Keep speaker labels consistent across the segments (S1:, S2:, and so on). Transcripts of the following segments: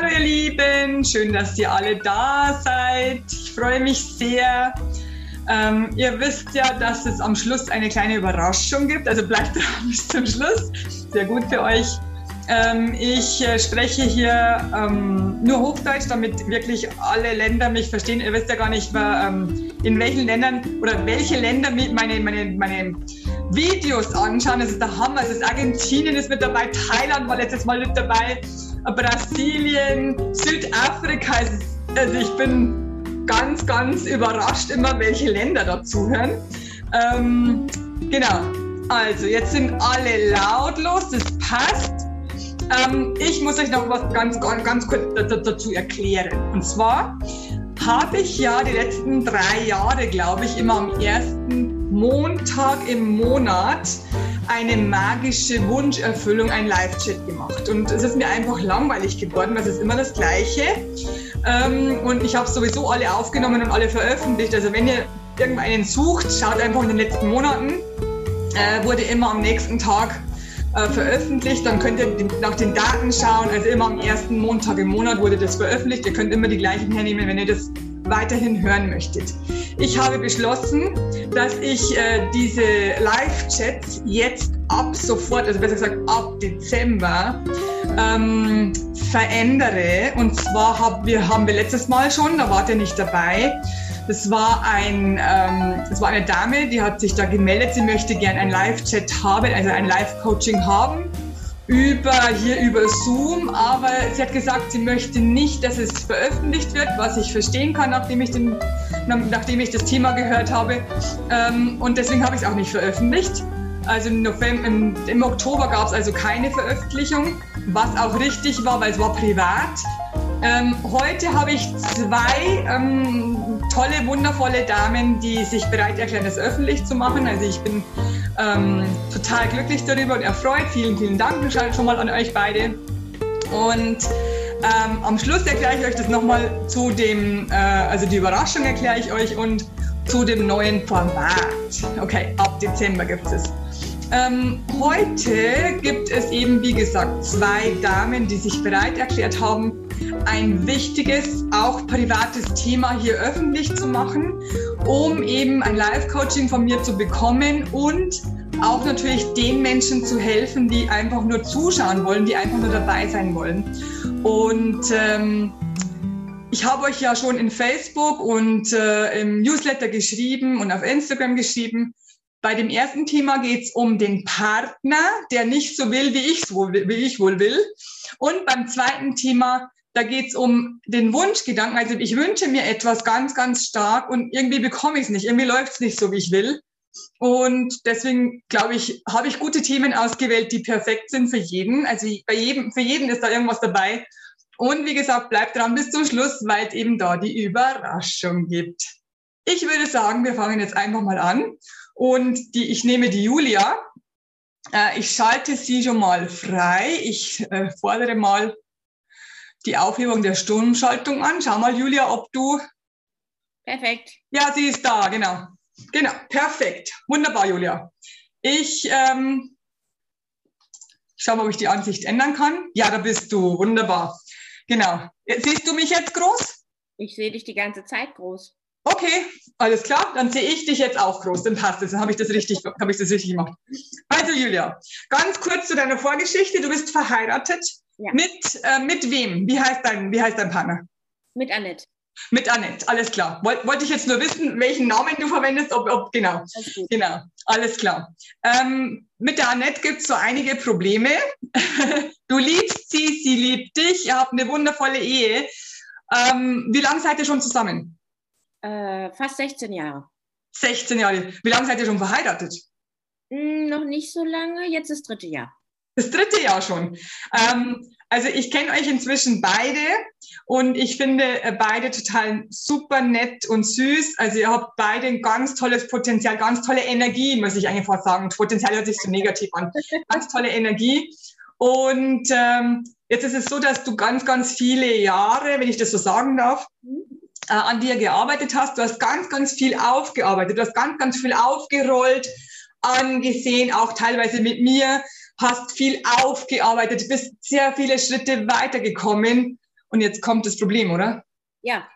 S1: Hallo ihr Lieben, schön, dass ihr alle da seid. Ich freue mich sehr. Ähm, ihr wisst ja, dass es am Schluss eine kleine Überraschung gibt, also bleibt dran bis zum Schluss. Sehr gut für euch. Ähm, ich äh, spreche hier ähm, nur Hochdeutsch, damit wirklich alle Länder mich verstehen. Ihr wisst ja gar nicht, ähm, in welchen Ländern oder welche Länder meine, meine, meine Videos anschauen. Das ist der Hammer. Es ist Argentinien ist mit dabei, Thailand war letztes Mal mit dabei, Brasilien, Südafrika. Also ich bin ganz, ganz überrascht immer, welche Länder dazuhören. Ähm, genau. Also, jetzt sind alle lautlos, das passt. Ähm, ich muss euch noch was ganz, ganz, kurz dazu erklären. Und zwar habe ich ja die letzten drei Jahre, glaube ich, immer am ersten Montag im Monat eine magische Wunscherfüllung, ein Live-Chat gemacht. Und es ist mir einfach langweilig geworden, weil es ist immer das Gleiche. Ähm, und ich habe sowieso alle aufgenommen und alle veröffentlicht. Also wenn ihr irgendeinen sucht, schaut einfach in den letzten Monaten. Äh, wurde immer am nächsten Tag äh, veröffentlicht. Dann könnt ihr nach den Daten schauen. Also immer am ersten Montag im Monat wurde das veröffentlicht. Ihr könnt immer die gleichen hernehmen, wenn ihr das weiterhin hören möchtet. Ich habe beschlossen, dass ich äh, diese Live-Chats jetzt ab sofort, also besser gesagt ab Dezember, ähm, verändere. Und zwar hab, wir, haben wir letztes Mal schon, da wart ihr nicht dabei, das war, ein, ähm, das war eine Dame, die hat sich da gemeldet, sie möchte gerne ein Live-Chat haben, also ein Live-Coaching haben über hier über Zoom, aber sie hat gesagt, sie möchte nicht, dass es veröffentlicht wird, was ich verstehen kann, nachdem ich, den, nachdem ich das Thema gehört habe. Ähm, und deswegen habe ich es auch nicht veröffentlicht. Also im, November, im, im Oktober gab es also keine Veröffentlichung, was auch richtig war, weil es war privat. Ähm, heute habe ich zwei ähm, tolle, wundervolle Damen, die sich bereit erklären, das öffentlich zu machen. Also ich bin ähm, total glücklich darüber und erfreut. Vielen, vielen Dank schon mal an euch beide. Und ähm, am Schluss erkläre ich euch das nochmal zu dem, äh, also die Überraschung erkläre ich euch und zu dem neuen Format. Okay, ab Dezember gibt es. Ähm, heute gibt es eben, wie gesagt, zwei Damen, die sich bereit erklärt haben, ein wichtiges, auch privates Thema hier öffentlich zu machen, um eben ein Live-Coaching von mir zu bekommen und auch natürlich den Menschen zu helfen, die einfach nur zuschauen wollen, die einfach nur dabei sein wollen. Und ähm, ich habe euch ja schon in Facebook und äh, im Newsletter geschrieben und auf Instagram geschrieben. Bei dem ersten Thema geht es um den Partner, der nicht so will, wie ich, so, wie ich wohl will. Und beim zweiten Thema da geht es um den Wunschgedanken. Also ich wünsche mir etwas ganz, ganz stark und irgendwie bekomme ich es nicht. Irgendwie läuft es nicht so, wie ich will. Und deswegen glaube ich, habe ich gute Themen ausgewählt, die perfekt sind für jeden. Also bei jedem, für jeden ist da irgendwas dabei. Und wie gesagt, bleibt dran bis zum Schluss, weil es eben da die Überraschung gibt. Ich würde sagen, wir fangen jetzt einfach mal an. Und die, ich nehme die Julia. Äh, ich schalte sie schon mal frei. Ich äh, fordere mal die Aufhebung der Stundenschaltung an. Schau mal, Julia, ob du.
S2: Perfekt.
S1: Ja, sie ist da, genau. Genau, perfekt. Wunderbar, Julia. Ich ähm, schau mal, ob ich die Ansicht ändern kann. Ja, da bist du. Wunderbar. Genau. Siehst du mich jetzt groß?
S2: Ich sehe dich die ganze Zeit groß.
S1: Okay, alles klar. Dann sehe ich dich jetzt auch groß. Dann passt es. Dann habe ich das richtig, habe ich das richtig gemacht. Also Julia, ganz kurz zu deiner Vorgeschichte. Du bist verheiratet ja. Mit, äh, mit wem? Wie heißt, dein, wie heißt dein Partner?
S2: Mit Annette.
S1: Mit Annette, alles klar. Woll, wollte ich jetzt nur wissen, welchen Namen du verwendest, ob, ob genau. Alles genau, alles klar. Ähm, mit der Annette gibt es so einige Probleme. du liebst sie, sie liebt dich, ihr habt eine wundervolle Ehe. Ähm, wie lange seid ihr schon zusammen?
S2: Äh, fast 16 Jahre.
S1: 16 Jahre. Wie lange seid ihr schon verheiratet?
S2: Hm, noch nicht so lange, jetzt das dritte Jahr.
S1: Das dritte Jahr schon. Ähm, also ich kenne euch inzwischen beide und ich finde äh, beide total super nett und süß. Also ihr habt beide ein ganz tolles Potenzial, ganz tolle Energie, muss ich eigentlich fast sagen. Potenzial hört sich so negativ an. Ganz tolle Energie. Und ähm, jetzt ist es so, dass du ganz, ganz viele Jahre, wenn ich das so sagen darf, äh, an dir gearbeitet hast. Du hast ganz, ganz viel aufgearbeitet. Du hast ganz, ganz viel aufgerollt, angesehen, auch teilweise mit mir hast viel aufgearbeitet, bist sehr viele Schritte weitergekommen Und jetzt kommt das Problem, oder?
S2: Ja.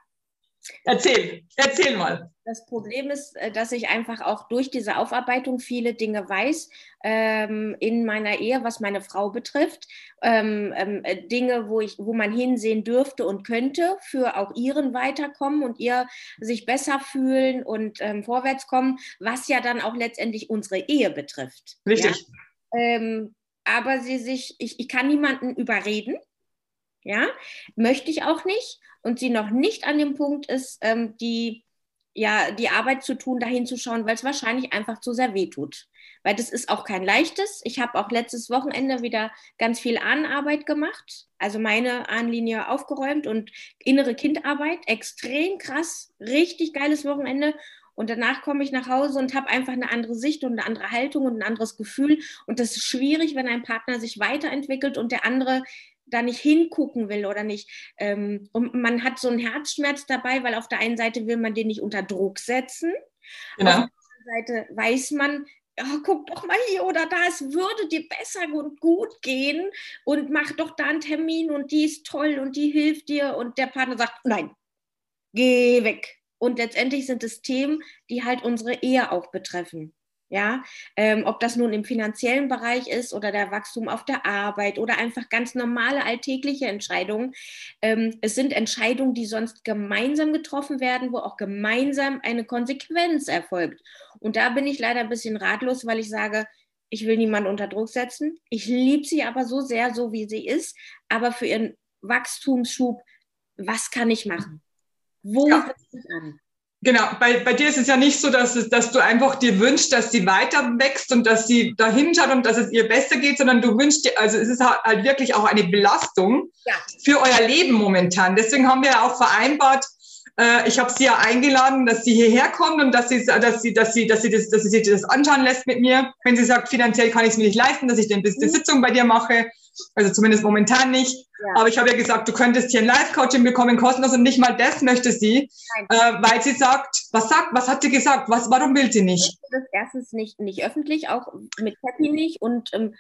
S1: Erzähl, erzähl mal.
S2: Das Problem ist, äh, dass ich einfach auch durch diese Aufarbeitung viele Dinge weiß ähm, in meiner Ehe, was meine Frau betrifft. Ähm, ähm, äh, Dinge, wo, ich, wo man hinsehen dürfte und könnte für auch ihren Weiterkommen und ihr sich besser fühlen und ähm, vorwärts kommen, was ja dann auch letztendlich unsere Ehe betrifft.
S1: Richtig.
S2: Ja? Ähm, aber sie sich, ich, ich kann niemanden überreden. Ja, möchte ich auch nicht. Und sie noch nicht an dem Punkt ist, ähm, die ja, die Arbeit zu tun, dahin zu schauen, weil es wahrscheinlich einfach zu sehr weh tut. Weil das ist auch kein leichtes. Ich habe auch letztes Wochenende wieder ganz viel Ahnenarbeit gemacht, also meine Ahnenlinie aufgeräumt und innere Kindarbeit. Extrem krass, richtig geiles Wochenende. Und danach komme ich nach Hause und habe einfach eine andere Sicht und eine andere Haltung und ein anderes Gefühl. Und das ist schwierig, wenn ein Partner sich weiterentwickelt und der andere da nicht hingucken will oder nicht. Ähm, und man hat so einen Herzschmerz dabei, weil auf der einen Seite will man den nicht unter Druck setzen. Genau. Auf der anderen Seite weiß man, oh, guck doch mal hier oder da, es würde dir besser und gut gehen und mach doch da einen Termin und die ist toll und die hilft dir und der Partner sagt, nein, geh weg. Und letztendlich sind es Themen, die halt unsere Ehe auch betreffen. Ja, ähm, ob das nun im finanziellen Bereich ist oder der Wachstum auf der Arbeit oder einfach ganz normale alltägliche Entscheidungen. Ähm, es sind Entscheidungen, die sonst gemeinsam getroffen werden, wo auch gemeinsam eine Konsequenz erfolgt. Und da bin ich leider ein bisschen ratlos, weil ich sage, ich will niemanden unter Druck setzen. Ich liebe sie aber so sehr, so wie sie ist. Aber für ihren Wachstumsschub, was kann ich machen? Wo ja. setze ich an?
S1: Genau, bei, bei dir ist es ja nicht so, dass, es, dass du einfach dir wünschst, dass sie weiter wächst und dass sie dahin schaut und dass es ihr besser geht, sondern du wünschst dir, also es ist halt wirklich auch eine Belastung ja. für euer Leben momentan. Deswegen haben wir ja auch vereinbart, äh, ich habe sie ja eingeladen, dass sie hierher kommt und dass sie, dass sie, dass sie, dass sie, das, dass sie sich das anschauen lässt mit mir. Wenn sie sagt, finanziell kann ich es mir nicht leisten, dass ich den bis mhm. Sitzung bei dir mache, also zumindest momentan nicht. Ja. Aber ich habe ja gesagt, du könntest hier ein Live-Coaching bekommen, kostenlos und nicht mal das möchte sie, äh, weil sie sagt, was sagt, was hat sie gesagt, was, warum will sie nicht?
S2: Das erstens nicht, nicht öffentlich, auch mit Happy nicht und ähm,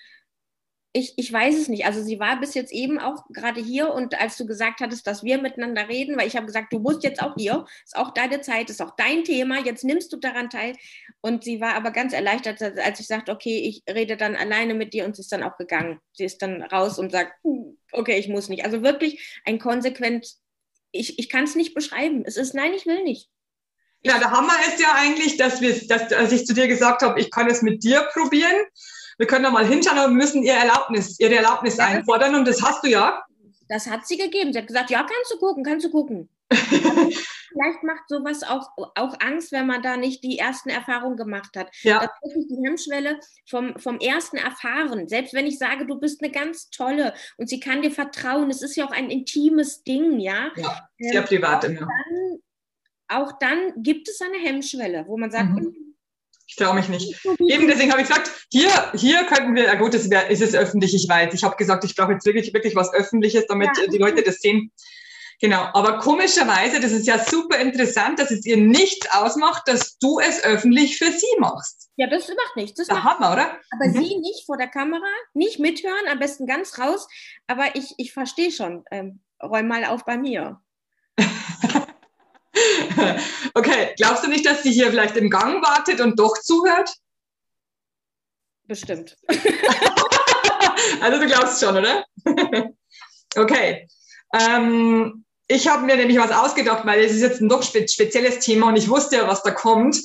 S2: ich, ich weiß es nicht. Also sie war bis jetzt eben auch gerade hier und als du gesagt hattest, dass wir miteinander reden, weil ich habe gesagt, du musst jetzt auch hier, ist auch deine Zeit, ist auch dein Thema, jetzt nimmst du daran teil. Und sie war aber ganz erleichtert, als ich sagte, okay, ich rede dann alleine mit dir und sie ist dann auch gegangen. Sie ist dann raus und sagt, okay, ich muss nicht. Also wirklich ein konsequent, ich, ich kann es nicht beschreiben. Es ist, nein, ich will nicht.
S1: Ja, der Hammer ist ja eigentlich, dass, wir, dass als ich zu dir gesagt habe, ich kann es mit dir probieren wir können da mal hinschauen, aber wir müssen ihr Erlaubnis, ihre Erlaubnis ja, einfordern und das hast du ja.
S2: Das hat sie gegeben. Sie hat gesagt, ja, kannst du gucken, kannst du gucken. Vielleicht macht sowas auch, auch Angst, wenn man da nicht die ersten Erfahrungen gemacht hat. Ja. Das ist wirklich die Hemmschwelle vom, vom ersten Erfahren. Selbst wenn ich sage, du bist eine ganz tolle und sie kann dir vertrauen, es ist ja auch ein intimes Ding, ja.
S1: Ja, sehr ähm, privat
S2: immer. Dann, auch dann gibt es eine Hemmschwelle, wo man sagt, mhm.
S1: Ich traue mich nicht. Eben deswegen habe ich gesagt, hier, hier könnten wir, ja gut, wär, ist es öffentlich, ich weiß. Ich habe gesagt, ich brauche jetzt wirklich, wirklich was Öffentliches, damit ja. die Leute das sehen. Genau, aber komischerweise, das ist ja super interessant, dass es ihr nichts ausmacht, dass du es öffentlich für sie machst.
S2: Ja, das macht nichts. Das
S1: da haben wir, oder?
S2: Aber mhm. sie nicht vor der Kamera, nicht mithören, am besten ganz raus. Aber ich, ich verstehe schon. Ähm, räum mal auf bei mir.
S1: okay, glaubst du nicht, dass sie hier vielleicht im Gang wartet und doch zuhört?
S2: Bestimmt.
S1: also du glaubst schon, oder? okay. Ähm, ich habe mir nämlich was ausgedacht, weil es ist jetzt ein doch spe spezielles Thema und ich wusste ja, was da kommt.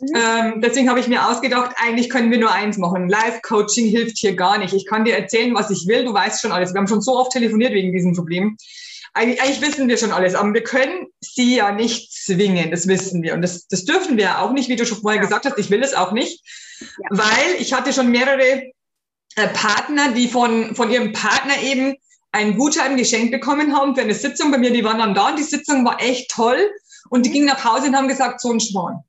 S1: Mhm. Ähm, deswegen habe ich mir ausgedacht, eigentlich können wir nur eins machen. Live-Coaching hilft hier gar nicht. Ich kann dir erzählen, was ich will. Du weißt schon alles. Wir haben schon so oft telefoniert wegen diesem Problem eigentlich, eigentlich wissen wir schon alles, aber wir können sie ja nicht zwingen, das wissen wir. Und das, das dürfen wir auch nicht, wie du schon vorher gesagt hast, ich will es auch nicht, ja. weil ich hatte schon mehrere äh, Partner, die von, von ihrem Partner eben einen Gutschein geschenkt bekommen haben für eine Sitzung bei mir. Die waren dann da und die Sitzung war echt toll. Und die mhm. gingen nach Hause und haben gesagt, so ein Schwan.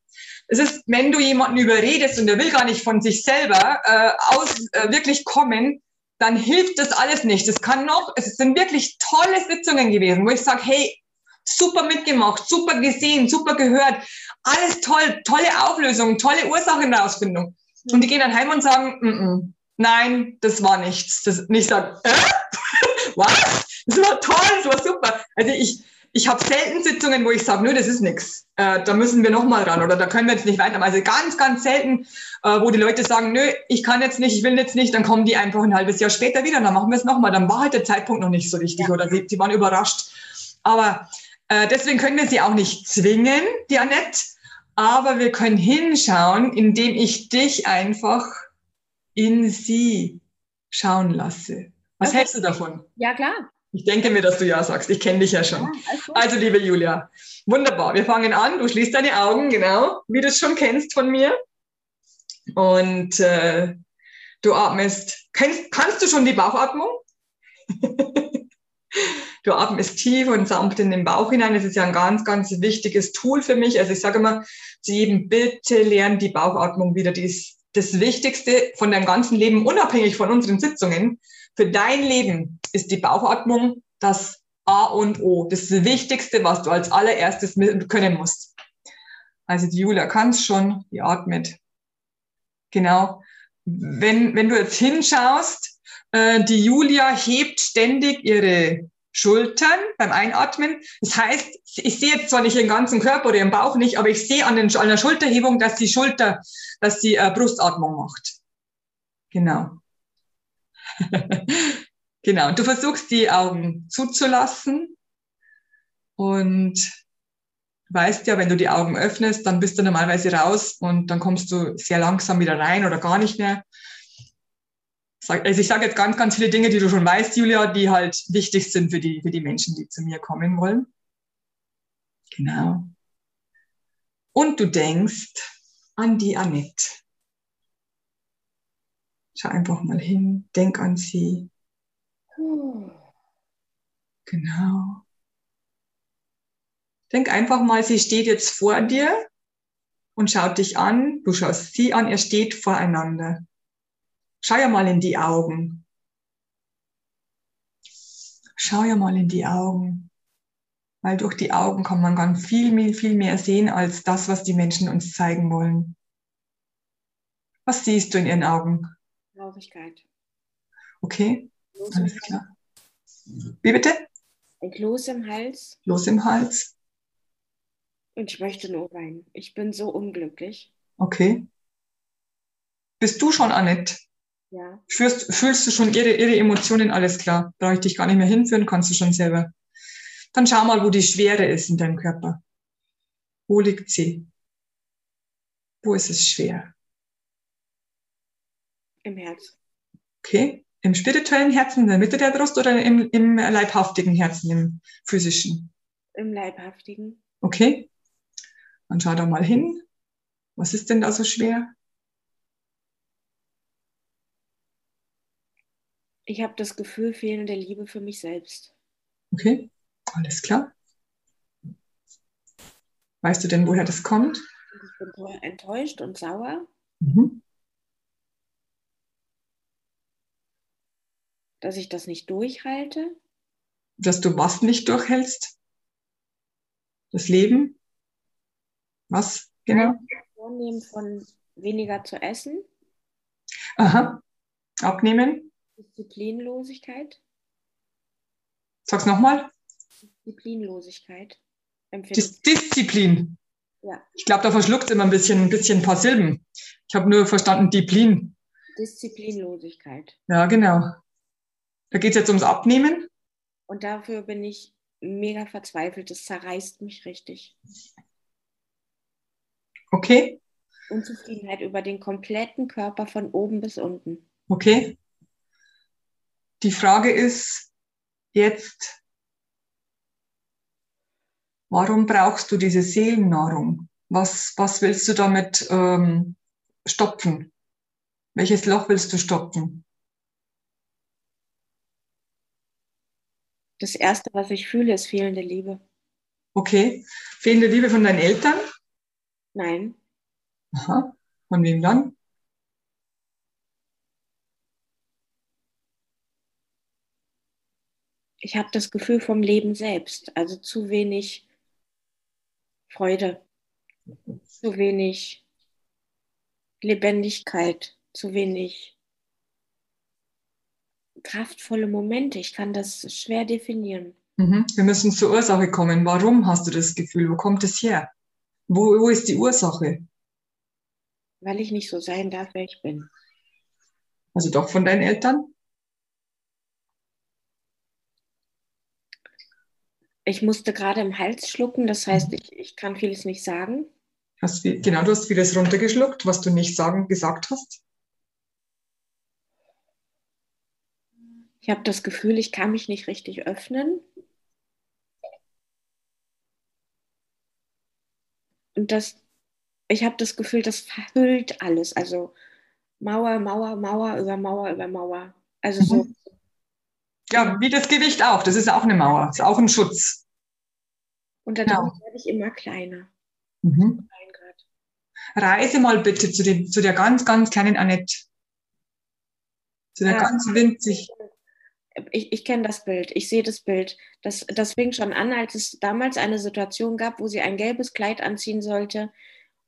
S1: Es ist, wenn du jemanden überredest und der will gar nicht von sich selber äh, aus äh, wirklich kommen, dann hilft das alles nicht. Es kann noch, es sind wirklich tolle Sitzungen gewesen, wo ich sage, hey, super mitgemacht, super gesehen, super gehört, alles toll, tolle Auflösung, tolle Ursachenausfindung. Und die gehen dann heim und sagen, mm -mm, nein, das war nichts. Das nicht sagen, äh? was? Das war toll, das war super. Also ich, ich habe selten Sitzungen, wo ich sage, nö, das ist nichts. Äh, da müssen wir nochmal ran oder da können wir jetzt nicht weitermachen. Also ganz, ganz selten, äh, wo die Leute sagen, nö, ich kann jetzt nicht, ich will jetzt nicht, dann kommen die einfach ein halbes Jahr später wieder, dann machen wir es nochmal. Dann war halt der Zeitpunkt noch nicht so richtig ja. oder sie, sie waren überrascht. Aber äh, deswegen können wir sie auch nicht zwingen, die Annette, aber wir können hinschauen, indem ich dich einfach in sie schauen lasse. Was okay. hältst du davon?
S2: Ja, klar.
S1: Ich denke mir, dass du ja sagst. Ich kenne dich ja schon. Ja, also, liebe Julia, wunderbar. Wir fangen an. Du schließt deine Augen, genau, wie du es schon kennst von mir. Und äh, du atmest. Kennst, kannst du schon die Bauchatmung? du atmest tief und sanft in den Bauch hinein. Das ist ja ein ganz, ganz wichtiges Tool für mich. Also ich sage immer zu jedem, bitte lern die Bauchatmung wieder. Die ist das Wichtigste von deinem ganzen Leben, unabhängig von unseren Sitzungen. Für dein Leben ist die Bauchatmung das A und O, das Wichtigste, was du als allererstes können musst. Also die Julia kann es schon, die atmet. Genau. Wenn, wenn du jetzt hinschaust, äh, die Julia hebt ständig ihre Schultern beim Einatmen. Das heißt, ich sehe jetzt zwar nicht ihren ganzen Körper oder ihren Bauch nicht, aber ich sehe an, den, an der Schulterhebung, dass die Schulter, dass sie äh, Brustatmung macht. Genau. genau. Du versuchst die Augen zuzulassen und weißt ja, wenn du die Augen öffnest, dann bist du normalerweise raus und dann kommst du sehr langsam wieder rein oder gar nicht mehr also ich sage jetzt ganz, ganz viele Dinge, die du schon weißt, Julia, die halt wichtig sind für die, für die Menschen, die zu mir kommen wollen. Genau. Und du denkst an die Annette. Schau einfach mal hin, denk an sie. Genau. Denk einfach mal, sie steht jetzt vor dir und schaut dich an. Du schaust sie an, ihr steht voreinander. Schau ja mal in die Augen. Schau ja mal in die Augen. Weil durch die Augen kann man ganz viel, viel mehr sehen als das, was die Menschen uns zeigen wollen. Was siehst du in ihren Augen?
S2: Traurigkeit.
S1: Okay, alles klar. Wie bitte?
S2: Ein Kloß im Hals.
S1: Kloß im Hals.
S2: Und ich möchte nur weinen. Ich bin so unglücklich.
S1: Okay. Bist du schon Annette?
S2: Ja.
S1: Fühlst, fühlst du schon ihre, ihre Emotionen, alles klar. Brauche ich dich gar nicht mehr hinführen, kannst du schon selber. Dann schau mal, wo die Schwere ist in deinem Körper. Wo liegt sie? Wo ist es schwer?
S2: Im Herz.
S1: Okay. Im spirituellen Herzen, in der Mitte der Brust oder im, im leibhaftigen Herzen, im physischen?
S2: Im leibhaftigen.
S1: Okay. Dann schau da mal hin. Was ist denn da so schwer?
S2: Ich habe das Gefühl fehlende Liebe für mich selbst.
S1: Okay, alles klar. Weißt du denn, woher das kommt?
S2: Ich bin enttäuscht und sauer.
S1: Mhm.
S2: Dass ich das nicht durchhalte.
S1: Dass du was nicht durchhältst? Das Leben? Was genau?
S2: Vornehmen von weniger zu essen.
S1: Aha. Abnehmen.
S2: Disziplinlosigkeit.
S1: Sag's nochmal.
S2: Disziplinlosigkeit.
S1: Dis Disziplin.
S2: Ja.
S1: Ich glaube, da verschluckt immer ein bisschen, ein bisschen ein paar Silben. Ich habe nur verstanden Disziplin.
S2: Disziplinlosigkeit.
S1: Ja, genau. Da geht es jetzt ums Abnehmen.
S2: Und dafür bin ich mega verzweifelt. Das zerreißt mich richtig.
S1: Okay.
S2: Unzufriedenheit über den kompletten Körper von oben bis unten.
S1: Okay. Die Frage ist jetzt, warum brauchst du diese Seelennahrung? Was, was willst du damit ähm, stopfen? Welches Loch willst du stopfen?
S2: Das Erste, was ich fühle, ist fehlende Liebe.
S1: Okay. Fehlende Liebe von deinen Eltern?
S2: Nein.
S1: Aha. Von wem dann?
S2: ich habe das Gefühl vom Leben selbst, also zu wenig Freude, zu wenig Lebendigkeit, zu wenig kraftvolle Momente. Ich kann das schwer definieren.
S1: Mhm. Wir müssen zur Ursache kommen. Warum hast du das Gefühl? Wo kommt es her? Wo, wo ist die Ursache?
S2: Weil ich nicht so sein darf, wer ich bin.
S1: Also doch von deinen Eltern?
S2: Ich musste gerade im Hals schlucken, das heißt, ich, ich kann vieles nicht sagen.
S1: Hast, genau, du hast vieles runtergeschluckt, was du nicht sagen, gesagt hast.
S2: Ich habe das Gefühl, ich kann mich nicht richtig öffnen. Und das, ich habe das Gefühl, das verhüllt alles. Also Mauer, Mauer, Mauer über Mauer über Mauer. Also so,
S1: Mhm. Ja, wie das Gewicht auch. Das ist auch eine Mauer, ist auch ein Schutz.
S2: Und dadurch werde ich immer kleiner.
S1: Mhm. Reise mal bitte zu, dem, zu der ganz, ganz kleinen Annette. Zu der
S2: Ja.
S1: ganz winzig.
S2: Ich, ich kenne das Bild, ich sehe das Bild. Das, das fing schon an, als es damals eine Situation gab, wo sie ein gelbes Kleid anziehen sollte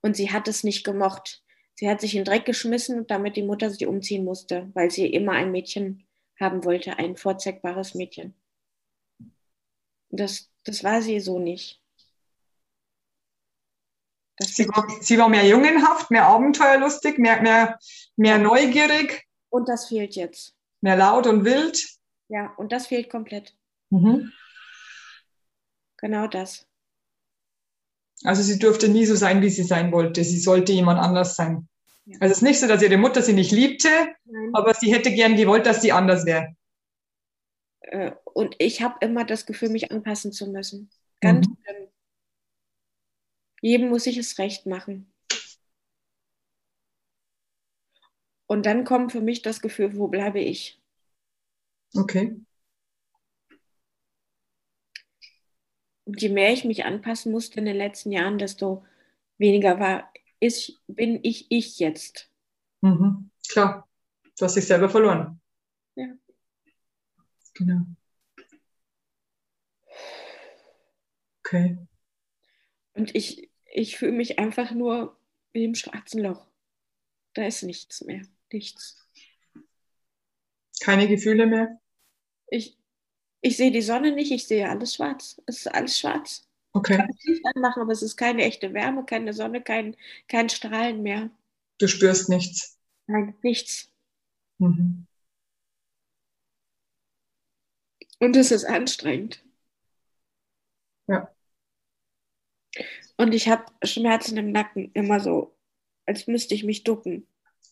S2: und sie hat es nicht gemocht. Sie hat sich in den Dreck geschmissen, damit die Mutter sie umziehen musste, weil sie immer ein Mädchen haben wollte, ein vorzeigbares Mädchen. Das, das war sie so nicht.
S1: Sie war, sie war mehr jungenhaft, mehr abenteuerlustig, mehr, mehr, mehr neugierig,
S2: und das fehlt jetzt.
S1: mehr laut und wild.
S2: Ja, und das fehlt komplett.
S1: Mhm.
S2: Genau das.
S1: Also sie durfte nie so sein, wie sie sein wollte. Sie sollte jemand anders sein.
S2: Ja.
S1: Also es ist nicht so, dass ihre Mutter sie nicht liebte,
S2: Nein.
S1: aber sie hätte gern gewollt, dass sie anders wäre.
S2: Äh, Und ich habe immer das Gefühl, mich anpassen zu müssen. Ganz
S1: Mhm.
S2: schlimm. Jedem muss ich es recht machen. Und dann kommt für mich das Gefühl, wo bleibe ich?
S1: Okay.
S2: Und je mehr ich mich anpassen musste in den letzten Jahren, desto weniger war, ist, bin ich ich jetzt.
S1: Mhm. Klar. Du hast dich selber verloren.
S2: Ja.
S1: Genau. Okay.
S2: Und ich, ich fühle mich einfach nur wie im schwarzen Loch. Da ist nichts mehr. Nichts.
S1: Keine Gefühle mehr?
S2: Ich, ich sehe die Sonne nicht, ich sehe alles schwarz. Es ist alles schwarz. Ich
S1: Okay.
S2: kann das Licht anmachen, aber es ist keine echte Wärme, keine Sonne, kein, kein Strahlen mehr.
S1: Du spürst nichts.
S2: Nein, nichts.
S1: Mhm.
S2: Und es ist anstrengend.
S1: Ja.
S2: Und ich habe Schmerzen im Nacken, immer so, als müsste ich mich ducken.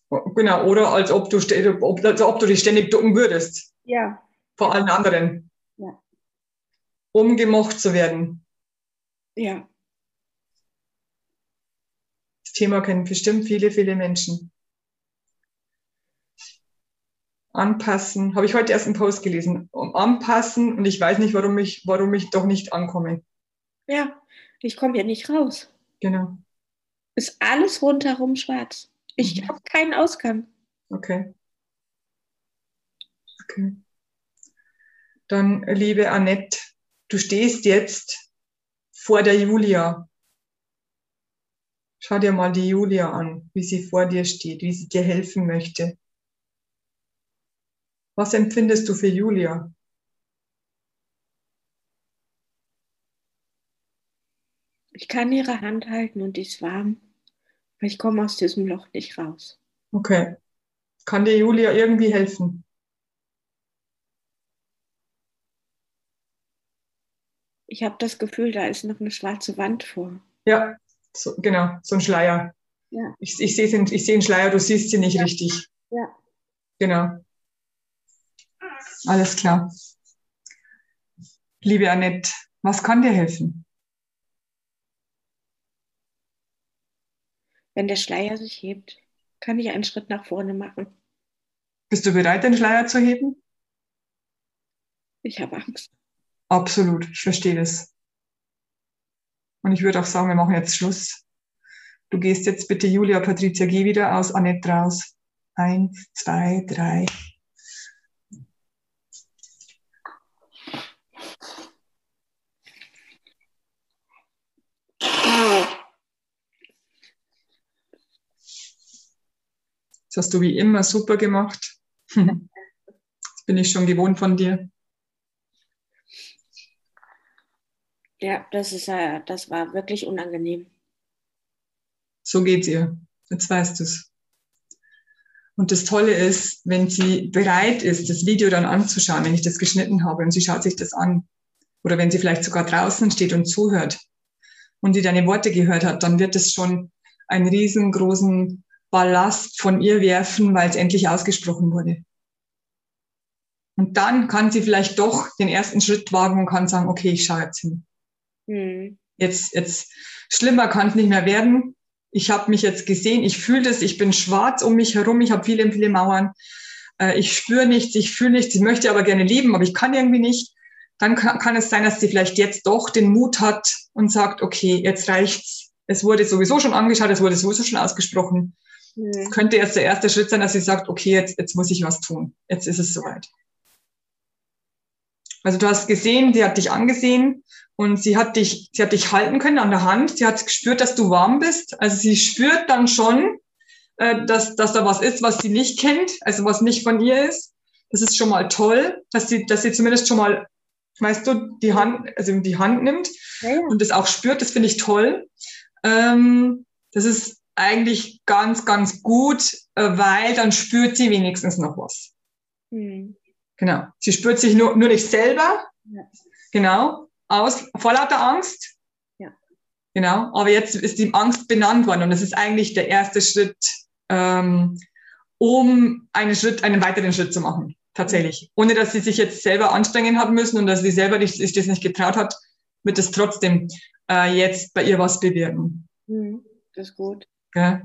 S1: Genau, oder als ob du, ob, als ob du dich ständig ducken würdest.
S2: Ja,
S1: Vor allen anderen.
S2: Ja.
S1: Um gemocht zu werden.
S2: ja.
S1: Das Thema kennen bestimmt viele, viele Menschen. Anpassen. Habe ich heute erst einen Post gelesen. Um anpassen und ich weiß nicht, warum ich, warum ich doch nicht ankomme.
S2: Ja, ich komme hier nicht raus.
S1: Genau.
S2: Ist alles rundherum schwarz. Ich
S1: Mhm.
S2: habe keinen Ausgang.
S1: Okay. Okay. Dann, liebe Annette, du stehst jetzt vor der Julia. Schau dir mal die Julia an, wie sie vor dir steht, wie sie dir helfen möchte. Was empfindest du für Julia?
S2: Ich kann ihre Hand halten und die ist warm. Ich komme aus diesem Loch nicht raus.
S1: Okay. Kann dir Julia irgendwie helfen?
S2: Ich habe das Gefühl, da ist noch eine schwarze Wand vor.
S1: Ja, so, genau, so ein Schleier.
S2: Ja.
S1: Ich, ich sehe ich seh einen Schleier, du siehst sie nicht
S2: Ja.
S1: richtig.
S2: Ja.
S1: Genau. Alles klar. Liebe Annette, was kann dir helfen?
S2: Wenn der Schleier sich hebt, kann ich einen Schritt nach vorne machen.
S1: Bist du bereit, den Schleier zu heben?
S2: Ich habe Angst.
S1: Absolut, ich verstehe das. Und ich würde auch sagen, wir machen jetzt Schluss. Du gehst jetzt bitte, Julia, Patricia, geh wieder aus Annette raus. Eins, zwei, drei. Das hast du wie immer super gemacht. Jetzt bin ich schon gewohnt von dir.
S2: Ja, das ist äh, das war wirklich unangenehm.
S1: So geht's ihr. Jetzt weißt du's. Und das Tolle ist, wenn sie bereit ist, das Video dann anzuschauen, wenn ich das geschnitten habe und sie schaut sich das an, oder wenn sie vielleicht sogar draußen steht und zuhört und die deine Worte gehört hat, dann wird es schon einen riesengroßen Ballast von ihr werfen, weil es endlich ausgesprochen wurde. Und dann kann sie vielleicht doch den ersten Schritt wagen und kann sagen, okay, ich schaue jetzt hin. Mhm. Jetzt, jetzt schlimmer kann es nicht mehr werden. Ich habe mich jetzt gesehen, ich fühle das, ich bin schwarz um mich herum, ich habe viele, viele Mauern. Äh, ich spüre nichts, ich fühle nichts, ich möchte aber gerne leben, aber ich kann irgendwie nicht. Dann kann, kann es sein, dass sie vielleicht jetzt doch den Mut hat und sagt, okay, jetzt reicht's. Es wurde sowieso schon angeschaut, es wurde sowieso schon ausgesprochen. Mhm. Könnte jetzt der erste Schritt sein, dass sie sagt, okay, jetzt, jetzt muss ich was tun. Jetzt ist es soweit. Also du hast gesehen, sie hat dich angesehen und sie hat dich, sie hat dich halten können an der Hand. Sie hat gespürt, dass du warm bist. Also sie spürt dann schon, äh, dass, dass da was ist, was sie nicht kennt, also was nicht von ihr ist. Das ist schon mal toll, dass sie, dass sie zumindest schon mal, weißt du, die Hand, also die Hand nimmt ja. und das auch spürt. Das finde ich toll. Ähm, das ist eigentlich ganz, ganz gut, äh, weil dann spürt sie wenigstens noch was. Mhm. Genau. Sie spürt sich nur, nur nicht selber. Ja. Genau. Aus, vor lauter Angst. Ja. Genau. Aber jetzt ist die Angst benannt worden und das ist eigentlich der erste Schritt, ähm, um einen Schritt, einen weiteren Schritt zu machen. Tatsächlich. Ohne dass sie sich jetzt selber anstrengen haben müssen und dass sie selber nicht, sich das nicht getraut hat, wird es trotzdem äh, jetzt bei ihr was bewirken.
S2: Mhm. Das ist gut. Ja.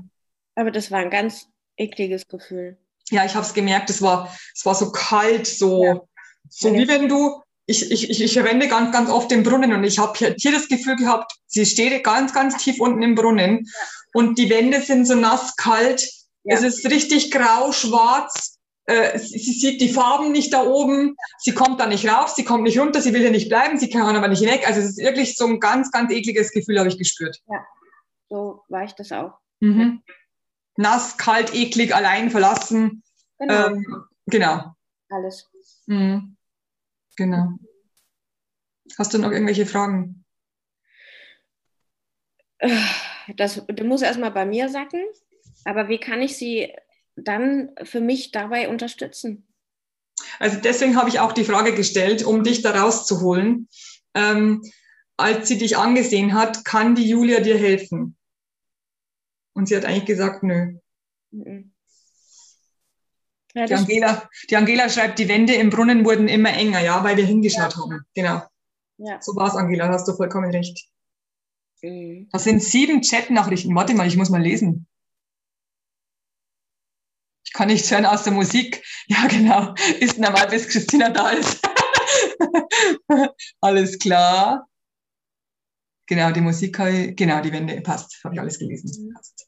S2: Aber das war ein ganz ekliges Gefühl
S1: ja, ich habe es gemerkt, es war, es war so kalt, so, ja. so wie wenn du, ich, ich, ich, ich verwende ganz, ganz oft den Brunnen und ich habe hier, hier das Gefühl gehabt, sie steht ganz, ganz tief unten im Brunnen ja. und die Wände sind so nass kalt. Ja. Es ist richtig grau, schwarz. Äh, sie, sie, sieht die Farben nicht da oben. Sie kommt da nicht rauf, sie kommt nicht runter, sie will hier nicht bleiben, sie kann aber nicht weg. Also es ist wirklich so ein ganz, ganz ekliges Gefühl, habe ich gespürt.
S2: Ja, so war ich das auch.
S1: Mhm nass, kalt, eklig, allein verlassen. Genau. Ähm, genau.
S2: Alles.
S1: Mhm. Genau. Hast du noch irgendwelche Fragen?
S2: Das, das muss erstmal bei mir sacken. Aber wie kann ich sie dann für mich dabei unterstützen?
S1: Also deswegen habe ich auch die Frage gestellt, um dich da rauszuholen. Ähm, als sie dich angesehen hat, kann die Julia dir helfen? Und sie hat eigentlich gesagt, nö. Mhm. Ja, die, Angela, die Angela schreibt, die Wände im Brunnen wurden immer enger, ja, weil wir hingeschaut ja. haben. Genau. Ja. So war es, Angela, hast du vollkommen recht. Mhm. Das sind sieben Chat-Nachrichten. Warte mal, ich muss mal lesen. Ich kann nicht hören aus der Musik. Ja, genau. Ist normal, bis Christina da ist. alles klar. Genau, die Musik, genau, die Wände, passt, habe ich alles gelesen. Mhm. Passt.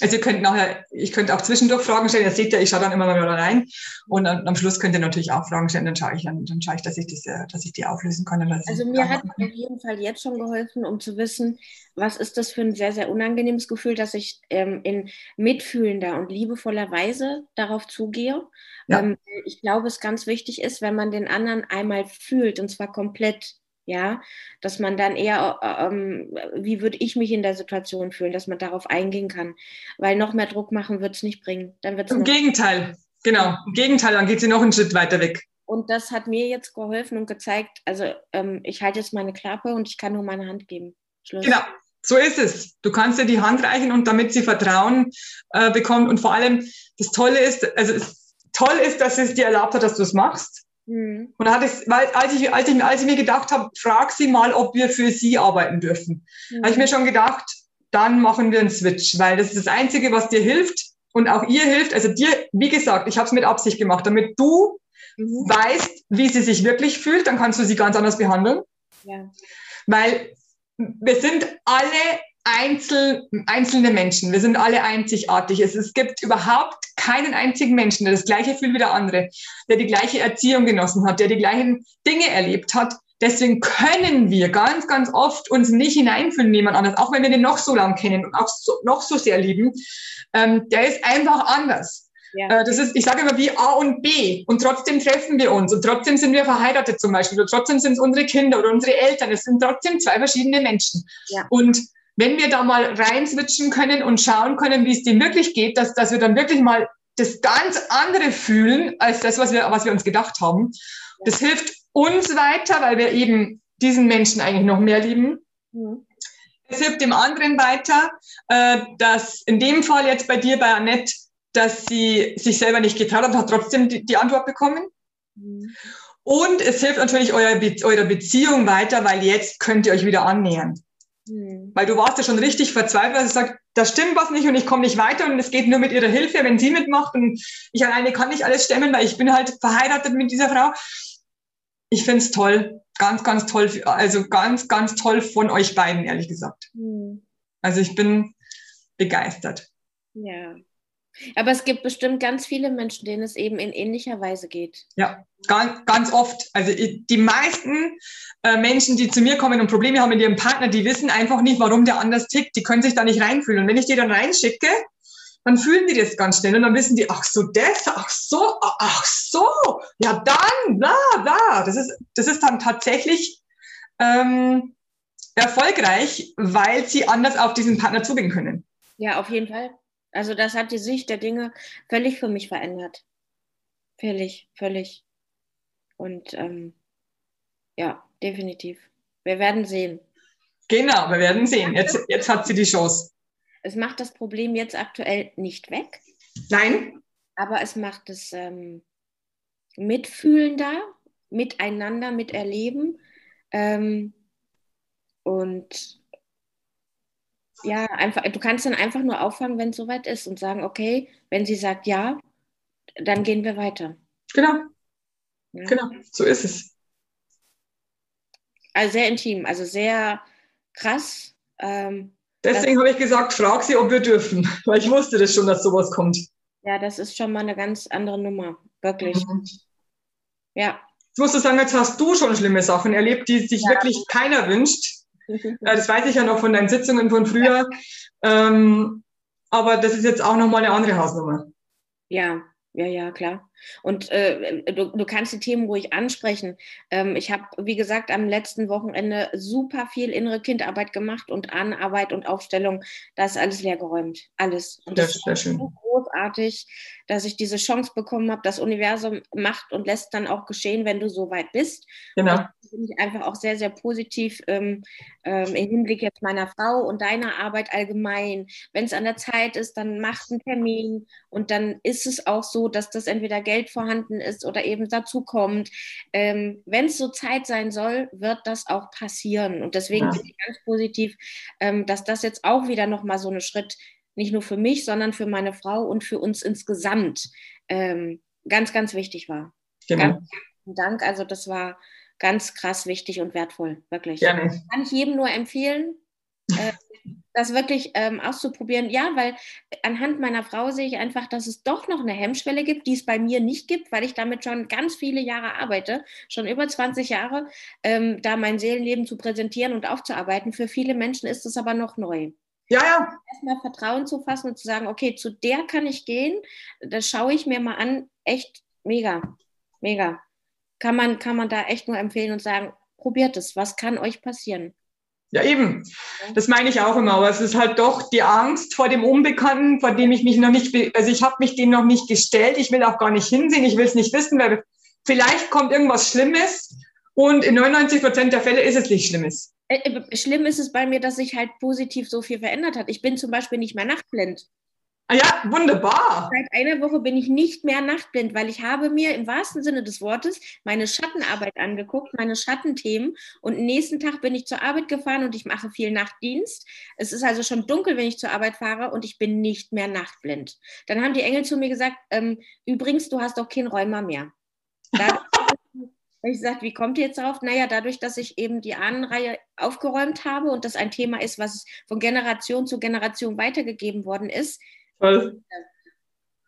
S1: Also ihr könnt nachher, ich könnte auch zwischendurch Fragen stellen. Ihr seht ja, ich schaue dann immer mal rein. Und dann, am Schluss könnt ihr natürlich auch Fragen stellen. Dann schaue ich, dann, dann schaue ich, dass ich, diese, dass ich die auflösen kann.
S2: also mir hat auf jeden Fall jetzt schon geholfen, um zu wissen, was ist das für ein sehr, sehr unangenehmes Gefühl, dass ich ähm, in mitfühlender und liebevoller Weise darauf zugehe. Ja. Ähm, ich glaube, es ganz wichtig ist, wenn man den anderen einmal fühlt, und zwar komplett ja, dass man dann eher, äh, ähm, wie würde ich mich in der Situation fühlen, dass man darauf eingehen kann, weil noch mehr Druck machen wird es nicht bringen. Dann wird's
S1: Im Gegenteil, genau, im Gegenteil, dann geht sie noch einen Schritt weiter weg.
S2: Und das hat mir jetzt geholfen und gezeigt, also ähm, ich halte jetzt meine Klappe und ich kann nur meine Hand geben.
S1: Schluss. Genau, so ist es. Du kannst ihr die Hand reichen und damit sie Vertrauen äh, bekommt und vor allem das Tolle ist, also es, toll ist, dass es dir erlaubt hat, dass du es machst Mhm. Und hat es, weil, als, ich, als, ich, als ich mir gedacht habe, frag sie mal, ob wir für sie arbeiten dürfen, mhm. habe ich mir schon gedacht, dann machen wir einen Switch, weil das ist das Einzige, was dir hilft und auch ihr hilft. Also dir, wie gesagt, ich habe es mit Absicht gemacht, damit du mhm. weißt, wie sie sich wirklich fühlt, dann kannst du sie ganz anders behandeln. Ja. Weil wir sind alle einzel, einzelne Menschen. Wir sind alle einzigartig. Es, es gibt überhaupt keinen einzigen Menschen, der das gleiche fühlt wie der andere, der die gleiche Erziehung genossen hat, der die gleichen Dinge erlebt hat. Deswegen können wir ganz, ganz oft uns nicht hineinfühlen in jemand anderes, auch wenn wir den noch so lang kennen und auch so, noch so sehr lieben. Ähm, der ist einfach anders. Ja. Äh, das ist, ich sage immer wie A und B. Und trotzdem treffen wir uns. Und trotzdem sind wir verheiratet zum Beispiel. Und trotzdem sind es unsere Kinder oder unsere Eltern. Es sind trotzdem zwei verschiedene Menschen. Ja. Und wenn wir da mal rein switchen können und schauen können, wie es dem wirklich geht, dass, dass wir dann wirklich mal das ganz andere fühlen als das, was wir, was wir uns gedacht haben. Das hilft uns weiter, weil wir eben diesen Menschen eigentlich noch mehr lieben. Mhm. Es hilft dem anderen weiter, äh, dass in dem Fall jetzt bei dir, bei Annette, dass sie sich selber nicht getraut hat, hat trotzdem die, die Antwort bekommen. Mhm. Und es hilft natürlich eurer, Be eurer Beziehung weiter, weil jetzt könnt ihr euch wieder annähern. Mhm. Weil du warst ja schon richtig verzweifelt, also sagt, da stimmt was nicht und ich komme nicht weiter und es geht nur mit ihrer Hilfe, wenn sie mitmacht und ich alleine kann nicht alles stemmen, weil ich bin halt verheiratet mit dieser Frau. Ich finde es toll, ganz, ganz toll, also ganz, ganz toll von euch beiden, ehrlich gesagt. Mhm. Also ich bin begeistert.
S2: Ja. Aber es gibt bestimmt ganz viele Menschen, denen es eben in ähnlicher Weise geht.
S1: Ja, ganz, ganz oft. Also die meisten äh, Menschen, die zu mir kommen und Probleme haben mit ihrem Partner, die wissen einfach nicht, warum der anders tickt. Die können sich da nicht reinfühlen. Und wenn ich die dann reinschicke, dann fühlen die das ganz schnell und dann wissen die, ach so, das, ach so, ach so, ja dann, bla, bla. Das ist, das ist dann tatsächlich ähm, erfolgreich, weil sie anders auf diesen Partner zugehen können.
S2: Ja, auf jeden Fall. Also das hat die Sicht der Dinge völlig für mich verändert. Völlig, völlig. Und ähm, ja, definitiv. Wir werden sehen.
S1: Genau, wir werden sehen. Jetzt, jetzt hat sie die Chance.
S2: Es macht das Problem jetzt aktuell nicht weg.
S1: Nein.
S2: Aber es macht es ähm, mitfühlender, miteinander, miterleben. Ähm, und ja, einfach, du kannst dann einfach nur auffangen, wenn es soweit ist und sagen, okay, wenn sie sagt ja, dann gehen wir weiter.
S1: Genau. Ja. Genau, so ist es.
S2: Also sehr intim, also sehr krass. Ähm,
S1: Deswegen habe ich gesagt, frag sie, ob wir dürfen, weil ich wusste das schon, dass sowas kommt.
S2: Ja, das ist schon mal eine ganz andere Nummer, wirklich. Mhm. Ja.
S1: Jetzt musst du sagen, jetzt hast du schon schlimme Sachen erlebt, die sich ja. wirklich keiner wünscht. Das weiß ich ja noch von deinen Sitzungen von früher. Ähm, aber das ist jetzt auch nochmal eine andere Hausnummer.
S2: Ja, ja, ja, klar. Und äh, du, du, kannst die Themen ruhig ansprechen. Ähm, ich habe, wie gesagt, am letzten Wochenende super viel innere Kindarbeit gemacht und Anarbeit und Aufstellung. Da ist alles leergeräumt. Alles. Und das, das ist schön. so großartig, dass ich diese Chance bekommen habe. Das Universum macht und lässt dann auch geschehen, wenn du so weit bist. Genau. Bin ich einfach auch sehr, sehr positiv ähm, ähm, im Hinblick jetzt meiner Frau und deiner Arbeit allgemein. Wenn es an der Zeit ist, dann macht einen Termin und dann ist es auch so, dass das entweder Geld vorhanden ist oder eben dazu kommt. Ähm, Wenn es so Zeit sein soll, wird das auch passieren. Und deswegen ja. bin ich ganz positiv, ähm, dass das jetzt auch wieder nochmal so ein Schritt, nicht nur für mich, sondern für meine Frau und für uns insgesamt ähm, ganz, ganz wichtig war. Genau. Ganz Dank. Also das war ganz krass wichtig und wertvoll, wirklich. Gerne. Kann ich jedem nur empfehlen, äh, das wirklich ähm, auszuprobieren. Ja, weil anhand meiner Frau sehe ich einfach, dass es doch noch eine Hemmschwelle gibt, die es bei mir nicht gibt, weil ich damit schon ganz viele Jahre arbeite, schon über 20 Jahre, ähm, da mein Seelenleben zu präsentieren und aufzuarbeiten. Für viele Menschen ist es aber noch neu.
S1: Ja, ja.
S2: Erstmal Vertrauen zu fassen und zu sagen, okay, zu der kann ich gehen, das schaue ich mir mal an. Echt mega, mega kann man, kann man da echt nur empfehlen und sagen, probiert es, was kann euch passieren?
S1: Ja, eben. Das meine ich auch immer. Aber es ist halt doch die Angst vor dem Unbekannten, vor dem ich mich noch nicht, also ich habe mich dem noch nicht gestellt. Ich will auch gar nicht hinsehen. Ich will es nicht wissen, weil vielleicht kommt irgendwas Schlimmes und in 99 Prozent der Fälle ist es nicht Schlimmes.
S2: Äh, äh, schlimm ist es bei mir, dass sich halt positiv so viel verändert hat. Ich bin zum Beispiel nicht mehr nachtblind.
S1: Ah ja, wunderbar.
S2: Seit einer Woche bin ich nicht mehr nachtblind, weil ich habe mir im wahrsten Sinne des Wortes meine Schattenarbeit angeguckt, meine Schattenthemen und nächsten Tag bin ich zur Arbeit gefahren und ich mache viel Nachtdienst. Es ist also schon dunkel, wenn ich zur Arbeit fahre und ich bin nicht mehr nachtblind. Dann haben die Engel zu mir gesagt, ähm, übrigens, du hast doch kein Rheuma mehr. Da habe ich gesagt, wie kommt ihr jetzt darauf? Naja, dadurch, dass ich eben die Ahnenreihe aufgeräumt habe und das ein Thema ist, was von Generation zu Generation weitergegeben worden ist, Toll.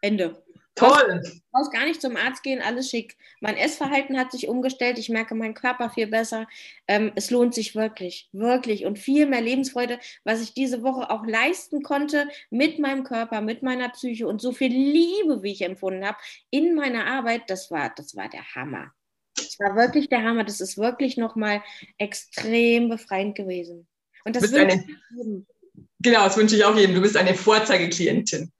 S2: Ende.
S1: Toll.
S2: Brauchst gar nicht zum Arzt gehen, alles schick. Mein Essverhalten hat sich umgestellt, ich merke meinen Körper viel besser. Ähm, es lohnt sich wirklich, wirklich und viel mehr Lebensfreude, was ich diese Woche auch leisten konnte mit meinem Körper, mit meiner Psyche und so viel Liebe, wie ich empfunden habe, in meiner Arbeit, das war, das war der Hammer. Das war wirklich der Hammer. Das ist wirklich nochmal extrem befreiend gewesen. Und das
S1: jedem. Genau, das wünsche ich auch jedem. Du bist eine Vorzeigeklientin.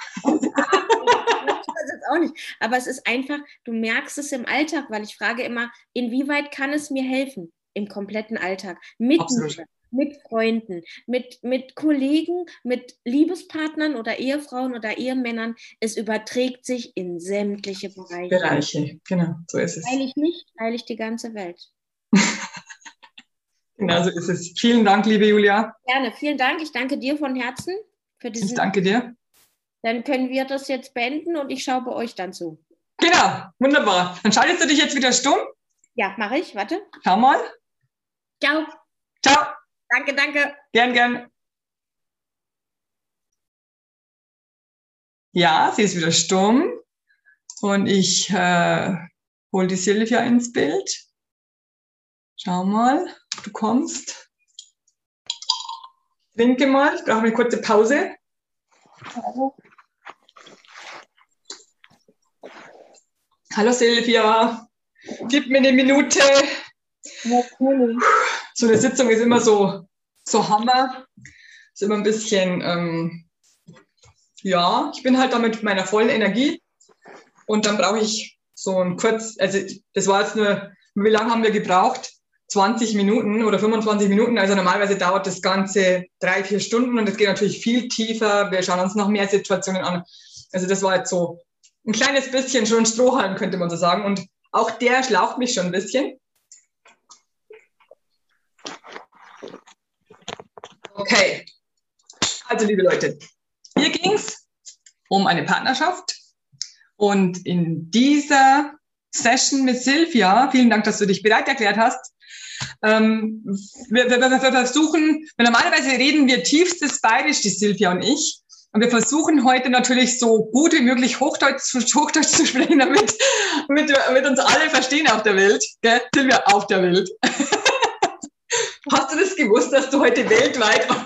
S2: auch nicht. Aber es ist einfach, du merkst es im Alltag, weil ich frage immer, inwieweit kann es mir helfen im kompletten Alltag? Mit mir, mit Freunden, mit, mit Kollegen, mit Liebespartnern oder Ehefrauen oder Ehemännern. Es überträgt sich in sämtliche Bereiche.
S1: Bereiche, genau, so ist es.
S2: Heile ich nicht, heile ich die ganze Welt.
S1: genau so ist es. Vielen Dank, liebe Julia.
S2: Gerne, vielen Dank. Ich danke dir von Herzen für diesen.
S1: Ich danke dir.
S2: Dann können wir das jetzt beenden und ich schaue bei euch dann zu.
S1: Genau, wunderbar. Dann schaltest du dich jetzt wieder stumm.
S2: Ja, mache ich. Warte.
S1: Schau mal.
S2: Ciao.
S1: Ciao.
S2: Danke, danke.
S1: Gern, gern. Ja, sie ist wieder stumm. Und ich äh, hole die Silvia ins Bild. Schau mal, du kommst. Trinke mal, ich brauche eine kurze Pause. Hallo. Hallo Silvia, gib mir eine Minute. Natürlich. So eine Sitzung ist immer so, so Hammer. Ist immer ein bisschen, ähm, ja, ich bin halt da mit meiner vollen Energie. Und dann brauche ich so ein kurz, also das war jetzt nur, wie lange haben wir gebraucht? 20 Minuten oder 25 Minuten. Also normalerweise dauert das Ganze drei, vier Stunden und es geht natürlich viel tiefer. Wir schauen uns noch mehr Situationen an. Also das war jetzt so ein kleines bisschen schon Strohhalm, könnte man so sagen. Und auch der schlaucht mich schon ein bisschen. Okay. Also, liebe Leute, hier ging es um eine Partnerschaft. Und in dieser Session mit Silvia, vielen Dank, dass du dich bereit erklärt hast. Ähm, wir, wir, wir, versuchen, normalerweise reden wir tiefstes Bayerisch, die Silvia und ich. Und wir versuchen heute natürlich so gut wie möglich Hochdeutsch, Hochdeutsch zu sprechen, damit, damit, damit uns alle verstehen auf der Welt. Gell? Sind auf der Welt. Hast du das gewusst, dass du heute weltweit...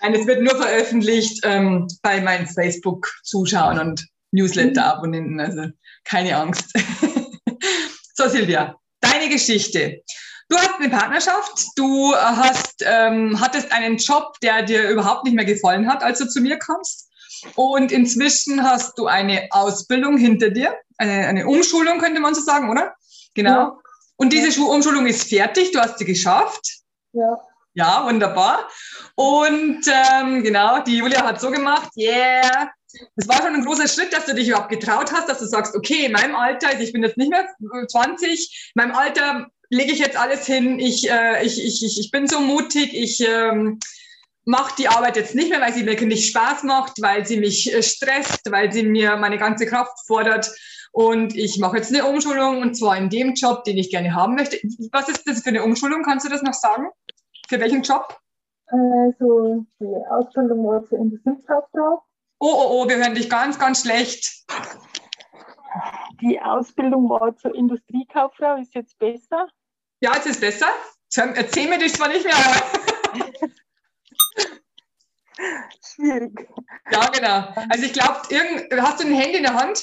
S1: Nein, es wird nur veröffentlicht ähm, bei meinen Facebook-Zuschauern und Newsletter-Abonnenten, also keine Angst. So, Silvia, deine Geschichte. Du hast eine Partnerschaft, du hast, ähm, hattest einen Job, der dir überhaupt nicht mehr gefallen hat, als du zu mir kamst. Und inzwischen hast du eine Ausbildung hinter dir, eine, eine Umschulung könnte man so sagen, oder? Genau. Ja. Und diese. Umschulung ist fertig, du hast sie geschafft.
S3: Ja.
S1: Ja, wunderbar. Und ähm, genau, die Julia hat so gemacht, yeah. Das war schon ein großer Schritt, dass du dich überhaupt getraut hast, dass du sagst, okay, in meinem Alter, also ich bin jetzt nicht mehr 20, in meinem Alter lege ich jetzt alles hin, ich, äh, ich, ich, ich, bin so mutig, ich ähm, mache die Arbeit jetzt nicht mehr, weil sie mir nicht Spaß macht, weil sie mich äh, stresst, weil sie mir meine ganze Kraft fordert. Und ich mache jetzt eine Umschulung und zwar in dem Job, den ich gerne haben möchte. Was ist das für eine Umschulung? Kannst du das noch sagen? Für welchen Job?
S3: Also die Ausbildung war zur Industriekauffrau.
S1: Oh, oh, oh, wir hören dich ganz, ganz schlecht.
S3: Die Ausbildung war zur Industriekauffrau. Ist jetzt besser?
S1: Ja, es ist besser. Erzähl mir das zwar nicht mehr, aber.
S3: Schwierig.
S1: Ja, genau. Also ich glaube, hast du ein Handy in der Hand?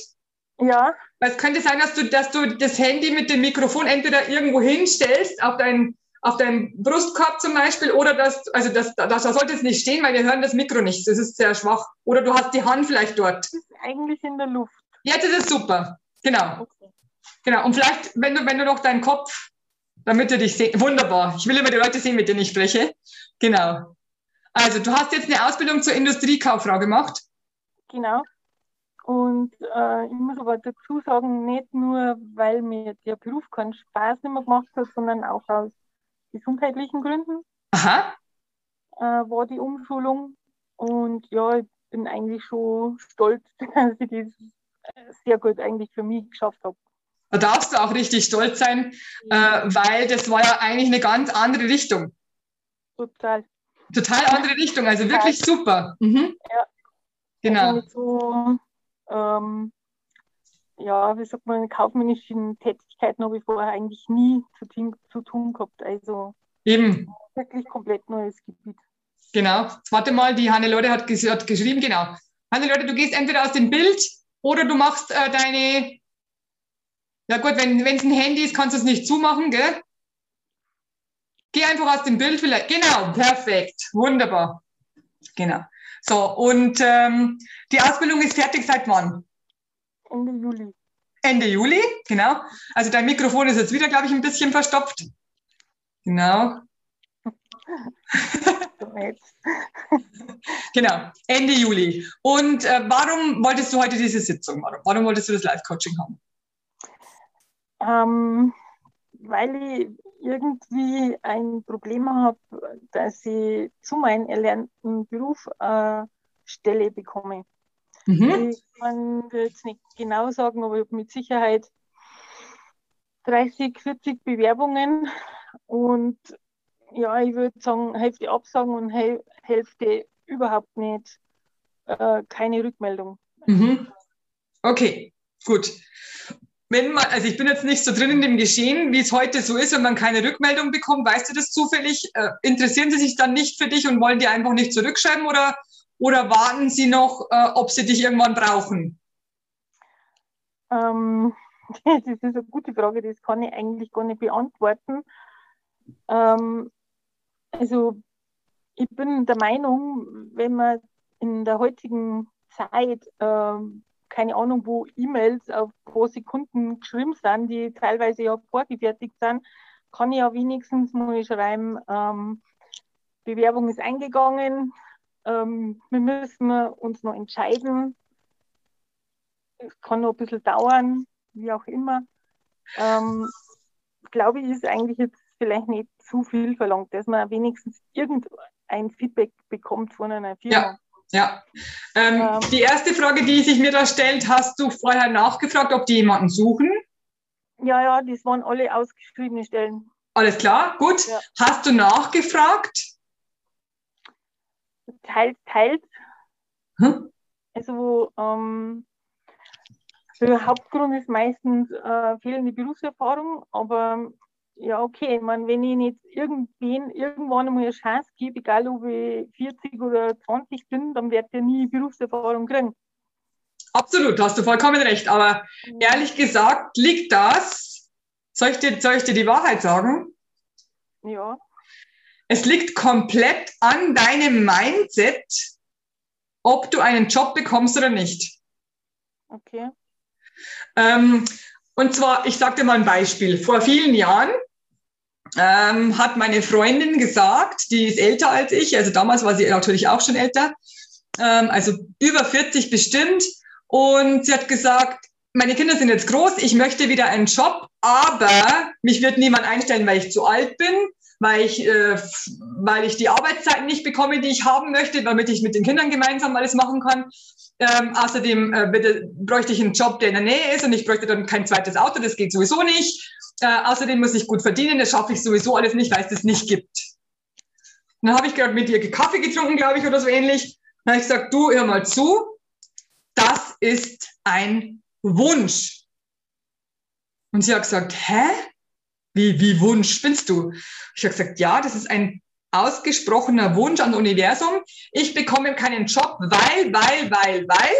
S3: Ja.
S1: Es könnte sein, dass du, dass du das Handy mit dem Mikrofon entweder irgendwo hinstellst, auf deinen auf deinem Brustkorb zum Beispiel, oder das, also das, da, da sollte es nicht stehen, weil wir hören das Mikro nicht. Das ist sehr schwach. Oder du hast die Hand vielleicht dort. Das
S3: ist eigentlich in der Luft.
S1: Jetzt ist es super. Genau. Okay. Genau. Und vielleicht, wenn du, wenn du noch deinen Kopf damit du dich sehen. Wunderbar. Ich will immer die Leute sehen, mit denen ich spreche. Genau. Also, du hast jetzt eine Ausbildung zur Industriekauffrau gemacht.
S3: Genau. Und äh, ich muss aber dazu sagen, nicht nur, weil mir der Beruf keinen Spaß nicht mehr gemacht hat, sondern auch aus gesundheitlichen Gründen.
S1: Aha.
S3: Äh, war die Umschulung. Und ja, ich bin eigentlich schon stolz, dass ich das sehr gut eigentlich für mich geschafft habe.
S1: Da darfst du auch richtig stolz sein, äh, weil das war ja eigentlich eine ganz andere Richtung.
S3: Total.
S1: Total andere Richtung, also wirklich super. Mhm.
S3: Ja.
S1: Genau.
S3: Also so, ähm, ja, wie sagt man, kaufmännischen Tätigkeiten habe ich vorher eigentlich nie zu, tun- zu tun gehabt. Also
S1: Eben,
S3: wirklich komplett neues Gebiet.
S1: genau. Warte mal, die Hannelore hat, ges hat geschrieben, genau. Hannelore, du gehst entweder aus dem Bild oder du machst äh, deine. Ja gut, wenn es ein Handy ist, kannst du es nicht zumachen, gell? Geh einfach aus dem Bild vielleicht. Genau, perfekt. Wunderbar. Genau. So, und ähm, die Ausbildung ist fertig seit wann?
S3: Ende Juli.
S1: Ende Juli, genau. Also dein Mikrofon ist jetzt wieder, glaube ich, ein bisschen verstopft. Genau, genau. Ende Juli. Und äh, warum wolltest du heute diese Sitzung? Warum, warum wolltest du das Live-Coaching haben?
S3: Ähm, weil ich irgendwie ein Problem habe, dass ich zu meinem erlernten Beruf äh, Stelle bekomme.
S1: Mhm.
S3: Ich kann jetzt nicht genau sagen, aber ich habe mit Sicherheit 30, 40 Bewerbungen und ja, ich würde sagen, Hälfte Absagen und Häl- Hälfte überhaupt nicht, äh, keine Rückmeldung.
S1: Mhm. Okay, gut. Wenn man, also ich bin jetzt nicht so drin in dem Geschehen, wie es heute so ist, wenn man keine Rückmeldung bekommt, weißt du das zufällig? Äh, interessieren sie sich dann nicht für dich und wollen dir einfach nicht zurückschreiben oder, oder warten sie noch, äh, ob sie dich irgendwann brauchen?
S3: Ähm, das ist eine gute Frage, das kann ich eigentlich gar nicht beantworten. Ähm, also ich bin der Meinung, wenn man in der heutigen Zeit, ähm, keine Ahnung, wo E-Mails auf pro Sekunden geschrieben sind, die teilweise ja vorgefertigt sind, kann ich ja wenigstens mal schreiben, ähm, Bewerbung ist eingegangen, ähm, wir müssen uns noch entscheiden. Es kann noch ein bisschen dauern, wie auch immer. Ähm, glaube ich, ist eigentlich jetzt vielleicht nicht zu viel verlangt, dass man wenigstens irgendein Feedback bekommt von einer Firma.
S1: Ja. Ja. Ähm,
S3: Ähm.
S1: die erste Frage, die sich mir da stellt, hast du vorher nachgefragt, ob die jemanden suchen?
S3: Ja, ja, das waren alle ausgeschriebene Stellen.
S1: Alles klar, gut.
S3: Ja.
S1: Hast du nachgefragt?
S3: Teils, teils.
S1: Hm?
S3: Also ähm, der Hauptgrund ist meistens äh, fehlende Berufserfahrung, aber ja, okay, ich meine, wenn ich nicht irgendwen irgendwann einmal eine Chance gebe, egal ob ich 40 oder 20 bin, dann wird der nie Berufserfahrung kriegen.
S1: Absolut, hast du vollkommen recht. Aber ehrlich gesagt liegt das, soll ich dir, soll ich dir die Wahrheit sagen?
S3: Ja,
S1: Es liegt komplett an deinem Mindset, ob du einen Job bekommst oder nicht.
S3: okay.
S1: Ähm, und zwar, ich sage dir mal ein Beispiel. Vor vielen Jahren ähm, hat meine Freundin gesagt, die ist älter als ich, also damals war sie natürlich auch schon älter, ähm, also über 40 bestimmt. Und sie hat gesagt, meine Kinder sind jetzt groß, ich möchte wieder einen Job, aber mich wird niemand einstellen, weil ich zu alt bin, weil ich, äh, weil ich die Arbeitszeiten nicht bekomme, die ich haben möchte, damit ich mit den Kindern gemeinsam alles machen kann. Ähm, außerdem äh, bitte, bräuchte ich einen Job, der in der Nähe ist und ich bräuchte dann kein zweites Auto, das geht sowieso nicht. Äh, außerdem muss ich gut verdienen, das schaffe ich sowieso alles nicht, weil es das nicht gibt. Und dann habe ich gerade mit ihr Kaffee getrunken, glaube ich, oder so ähnlich. Dann habe ich gesagt, du, hör mal zu, das ist ein Wunsch. Und sie hat gesagt, hä? Wie, wie Wunsch spinnst du? Ich habe gesagt, ja, das ist ein ausgesprochener Wunsch ans Universum. Ich bekomme keinen Job, weil, weil, weil, weil.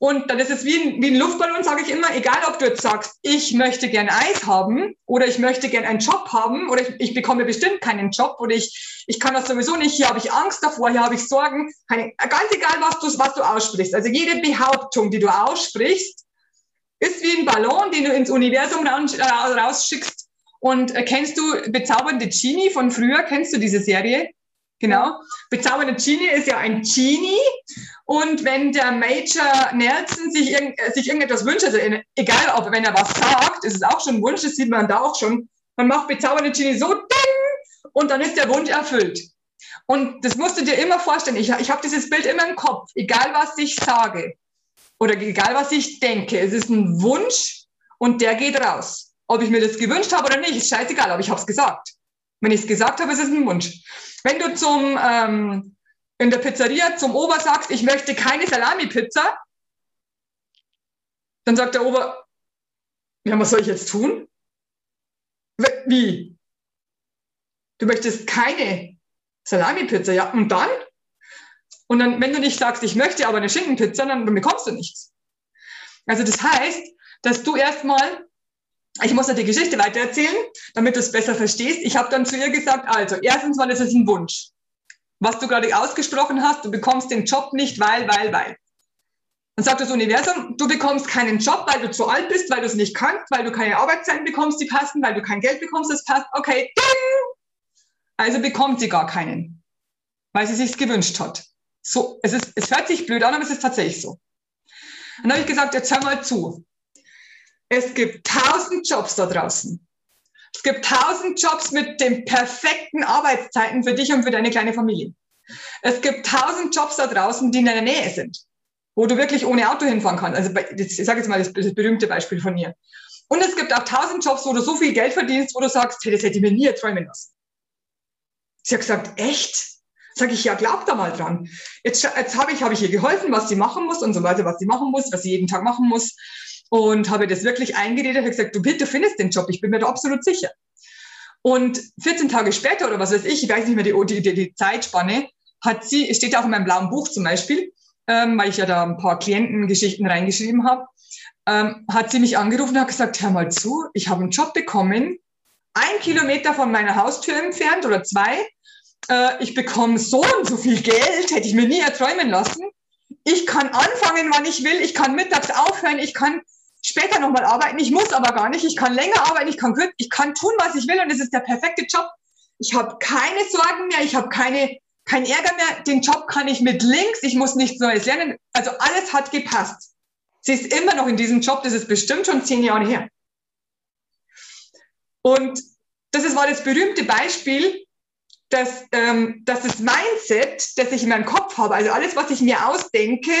S1: Und dann ist es wie ein, wie ein Luftballon, sage ich immer, egal ob du jetzt sagst, ich möchte gern Eis haben oder ich möchte gern einen Job haben oder ich, ich bekomme bestimmt keinen Job oder ich, ich kann das sowieso nicht, hier habe ich Angst davor, hier habe ich Sorgen, keine, ganz egal, was du, was du aussprichst. Also jede Behauptung, die du aussprichst, ist wie ein Ballon, den du ins Universum rausschickst. Und äh, kennst du Bezaubernde Genie von früher? Kennst du diese Serie? Genau. Bezaubernde Genie ist ja ein Genie. Und wenn der Major Nelson sich, irgend, äh, sich irgendetwas wünscht, also in, egal ob wenn er was sagt, ist es auch schon ein Wunsch, das sieht man da auch schon, man macht Bezaubernde Genie so ding und dann ist der Wunsch erfüllt. Und das musst du dir immer vorstellen. Ich, ich habe dieses Bild immer im Kopf, egal was ich sage oder egal was ich denke. Es ist ein Wunsch und der geht raus. Ob ich mir das gewünscht habe oder nicht, ist scheißegal, aber ich habe es gesagt. Wenn ich es gesagt habe, ist es ein Wunsch. Wenn du zum, ähm, in der Pizzeria zum Ober sagst, ich möchte keine Salami-Pizza, dann sagt der Ober, ja, was soll ich jetzt tun? Wie? Du möchtest keine Salami-Pizza, ja, und dann? Und dann, wenn du nicht sagst, ich möchte aber eine Schinkenpizza, dann, dann bekommst du nichts. Also das heißt, dass du erstmal, ich muss dir die Geschichte weitererzählen, damit du es besser verstehst. Ich habe dann zu ihr gesagt, also erstens mal, ist ein Wunsch. Was du gerade ausgesprochen hast, du bekommst den Job nicht, weil, weil, weil. Dann sagt das Universum, du bekommst keinen Job, weil du zu alt bist, weil du es nicht kannst, weil du keine Arbeitszeiten bekommst, die passen, weil du kein Geld bekommst, das passt. Okay, ding! Also bekommt sie gar keinen, weil sie sich gewünscht hat. So, es, ist, es hört sich blöd an, aber es ist tatsächlich so. Dann habe ich gesagt, jetzt hör mal zu. Es gibt tausend Jobs da draußen. Es gibt tausend Jobs mit den perfekten Arbeitszeiten für dich und für deine kleine Familie. Es gibt tausend Jobs da draußen, die in deiner Nähe sind, wo du wirklich ohne Auto hinfahren kannst. Also ich sage jetzt mal das, das, berühmte Beispiel von mir. Und es gibt auch tausend Jobs, wo du so viel Geld verdienst, wo du sagst, hey, das hätte ich mir nie erträumen lassen. Sie hat gesagt, echt? Sag ich, ja, glaub da mal dran. Jetzt, jetzt habe ich, hab ich ihr geholfen, was sie machen muss und so weiter, was sie machen muss, was sie jeden Tag machen muss. Und habe das wirklich eingeredet, habe gesagt, du, bitte findest den Job, ich bin mir da absolut sicher. Und 14 Tage später oder was weiß ich, ich weiß nicht mehr die, die, die Zeitspanne, hat sie, steht auch in meinem blauen Buch zum Beispiel, ähm, weil ich ja da ein paar Klientengeschichten reingeschrieben habe, ähm, hat sie mich angerufen und hat gesagt, hör mal zu, ich habe einen Job bekommen, ein Kilometer von meiner Haustür entfernt oder zwei äh, ich bekomme so und so viel Geld, hätte ich mir nie erträumen lassen. Ich kann anfangen, wann ich will, ich kann mittags aufhören, ich kann später nochmal arbeiten, ich muss aber gar nicht, ich kann länger arbeiten, ich kann, ich kann tun, was ich will und es ist der perfekte Job. Ich habe keine Sorgen mehr, ich habe keine, kein Ärger mehr, den Job kann ich mit links, ich muss nichts Neues lernen. Also alles hat gepasst. Sie ist immer noch in diesem Job, das ist bestimmt schon zehn Jahre her. Und das ist, war das berühmte Beispiel, dass, ähm, dass das Mindset, das ich in meinem Kopf habe, also alles, was ich mir ausdenke,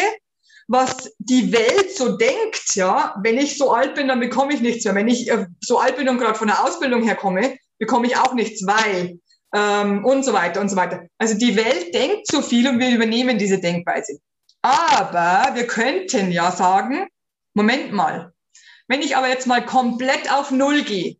S1: was die Welt so denkt, ja, wenn ich so alt bin, dann bekomme ich nichts mehr. Wenn ich äh, so alt bin und gerade von der Ausbildung herkomme, bekomme ich auch nichts, weil ähm, und so weiter und so weiter. Also die Welt denkt so viel und wir übernehmen diese Denkweise. Aber wir könnten ja sagen, Moment mal, wenn ich aber jetzt mal komplett auf Null gehe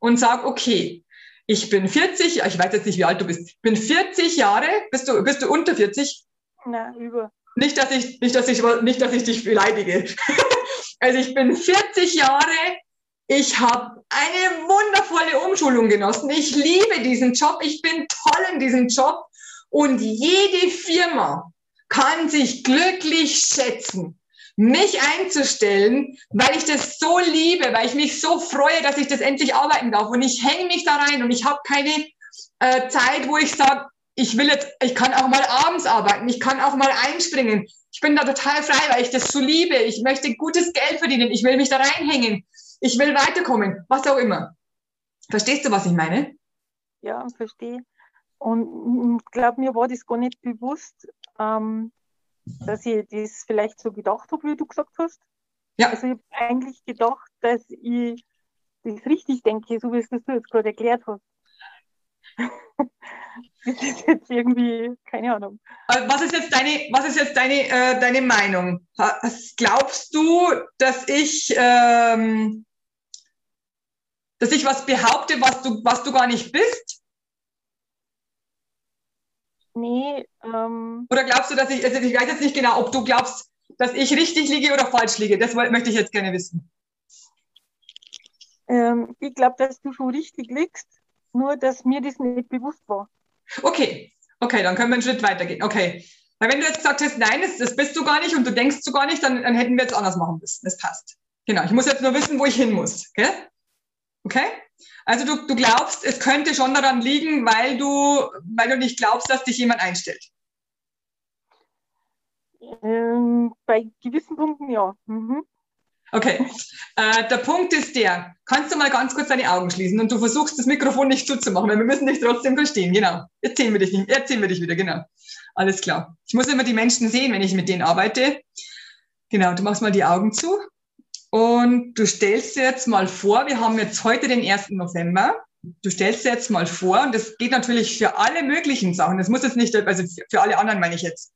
S1: und sage, okay, ich bin 40, ich weiß jetzt nicht, wie alt du bist. Bin 40 Jahre. Bist du, bist du unter 40?
S3: Na, über.
S1: Nicht, dass ich, nicht, dass ich, nicht, dass ich dich beleidige. also ich bin 40 Jahre. Ich habe eine wundervolle Umschulung genossen. Ich liebe diesen Job. Ich bin toll in diesem Job. Und jede Firma kann sich glücklich schätzen, mich einzustellen, weil ich das so liebe, weil ich mich so freue, dass ich das endlich arbeiten darf. Und ich hänge mich da rein und ich habe keine äh, Zeit, wo ich sage, ich will jetzt, ich kann auch mal abends arbeiten, ich kann auch mal einspringen. Ich bin da total frei, weil ich das so liebe. Ich möchte gutes Geld verdienen, ich will mich da reinhängen, ich will weiterkommen, was auch immer. Verstehst du, was ich meine?
S3: Ja, verstehe. Und ich glaube, mir war das gar nicht bewusst, ähm, dass ich das vielleicht so gedacht habe, wie du gesagt hast. Ja. Also ich habe eigentlich gedacht, dass ich das richtig denke, so wie es du jetzt gerade erklärt hast. das ist jetzt irgendwie, keine Ahnung.
S1: Was ist jetzt deine, was ist jetzt deine, äh, deine Meinung? Glaubst du, dass ich, ähm, dass ich was behaupte, was du, was du gar nicht bist?
S3: Nee. Ähm,
S1: Oder glaubst du, dass ich, also ich weiß jetzt nicht genau, ob du glaubst, dass ich richtig liege oder falsch liege. Das möchte ich jetzt gerne wissen.
S3: Ähm, ich glaube, dass du schon richtig liegst, nur dass mir das nicht bewusst war.
S1: Okay, okay, dann können wir einen Schritt weitergehen. Okay. Weil wenn du jetzt gesagt hast, nein, das, das bist du gar nicht und du denkst du gar nicht, dann, dann hätten wir jetzt anders machen müssen. Das passt. Genau, ich muss jetzt nur wissen, wo ich hin muss. Okay? Okay? Also du, du glaubst, es könnte schon daran liegen, weil du, weil du nicht glaubst, dass dich jemand einstellt.
S3: Ähm, bei gewissen Punkten ja. Mhm.
S1: Okay, äh, der Punkt ist der, kannst du mal ganz kurz deine Augen schließen und du versuchst das Mikrofon nicht zuzumachen, weil wir müssen dich trotzdem verstehen, genau. Erzählen wir dich nicht, erzählen wir dich wieder, genau. Alles klar. Ich muss immer die Menschen sehen, wenn ich mit denen arbeite. Genau, du machst mal die Augen zu und du stellst dir jetzt mal vor, wir haben jetzt heute den 1. November du stellst dir jetzt mal vor, und das geht natürlich für alle möglichen Sachen, das muss jetzt nicht, also für alle anderen meine ich jetzt,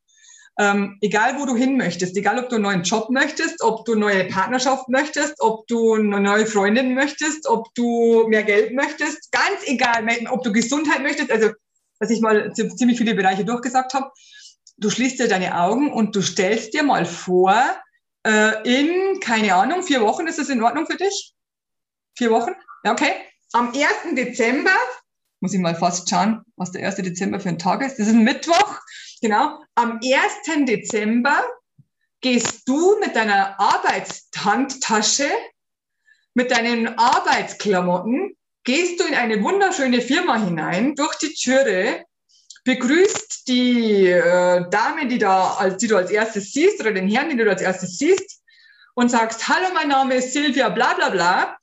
S1: ähm, egal wo du hin möchtest, egal ob du einen neuen Job möchtest, ob du eine neue Partnerschaft möchtest, ob du eine neue Freundin möchtest, ob du mehr Geld möchtest, ganz egal, ob du Gesundheit möchtest, also dass ich mal ziemlich viele Bereiche durchgesagt habe, du schließt dir deine Augen und du stellst dir mal vor, äh, in, keine Ahnung, vier Wochen, ist das in Ordnung für dich? Vier Wochen? Ja, okay. Am 1. Dezember, muss ich mal fast schauen, was der 1. Dezember für ein Tag ist. Das ist ein Mittwoch. Genau. Am 1. Dezember gehst du mit deiner Arbeitshandtasche, mit deinen Arbeitsklamotten, gehst du in eine wunderschöne Firma hinein, durch die Türe, begrüßt die äh, Dame, die, da, als, die du als erstes siehst, oder den Herrn, den du als erstes siehst, und sagst, hallo, mein Name ist Silvia, bla bla bla.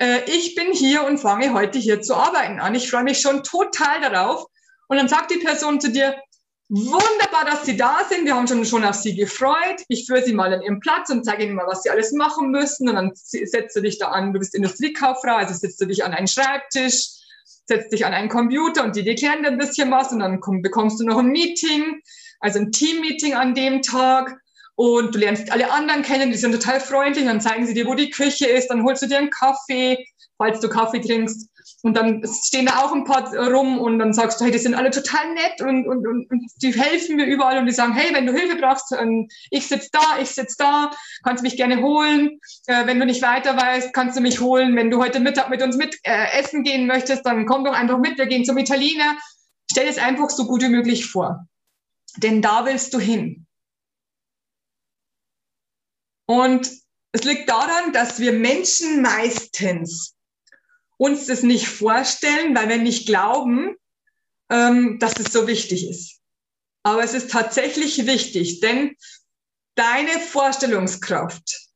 S1: Äh, ich bin hier und fange heute hier zu arbeiten an. Ich freue mich schon total darauf. Und dann sagt die Person zu dir, Wunderbar, dass Sie da sind. Wir haben schon, schon auf Sie gefreut. Ich führe Sie mal an Ihren Platz und zeige Ihnen mal, was Sie alles machen müssen. Und dann setzt du dich da an. Du bist Industriekauffrau, also setzt du dich an einen Schreibtisch, setzt dich an einen Computer und die erklären dir ein bisschen was. Und dann komm, bekommst du noch ein Meeting, also ein Team-Meeting an dem Tag. Und du lernst alle anderen kennen, die sind total freundlich. Dann zeigen sie dir, wo die Küche ist. Dann holst du dir einen Kaffee, falls du Kaffee trinkst. Und dann stehen da auch ein paar rum und dann sagst du, hey, die sind alle total nett und, und, und, und die helfen mir überall und die sagen, hey, wenn du Hilfe brauchst, ähm, ich sitze da, ich sitze da, kannst mich gerne holen. Äh, wenn du nicht weiter weißt, kannst du mich holen. Wenn du heute Mittag mit uns mit äh, essen gehen möchtest, dann komm doch einfach mit, wir gehen zum Italiener. Stell es einfach so gut wie möglich vor. Denn da willst du hin. Und es liegt daran, dass wir Menschen meistens uns das nicht vorstellen, weil wir nicht glauben, ähm, dass es so wichtig ist. Aber es ist tatsächlich wichtig, denn deine Vorstellungskraft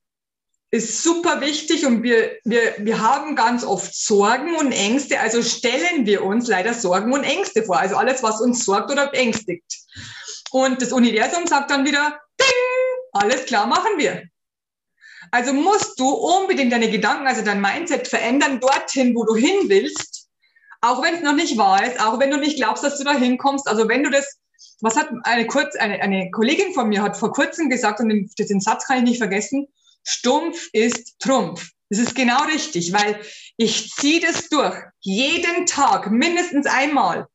S1: ist super wichtig und wir, wir, wir haben ganz oft Sorgen und Ängste, also stellen wir uns leider Sorgen und Ängste vor, also alles, was uns sorgt oder beängstigt. Und das Universum sagt dann wieder, Ding, alles klar machen wir. Also musst du unbedingt deine Gedanken, also dein Mindset verändern dorthin, wo du hin willst. Auch wenn es noch nicht wahr ist, auch wenn du nicht glaubst, dass du da hinkommst. Also wenn du das, was hat eine kurz, eine, eine Kollegin von mir hat vor kurzem gesagt, und den, den Satz kann ich nicht vergessen, stumpf ist Trumpf. Das ist genau richtig, weil ich ziehe das durch. Jeden Tag, mindestens einmal.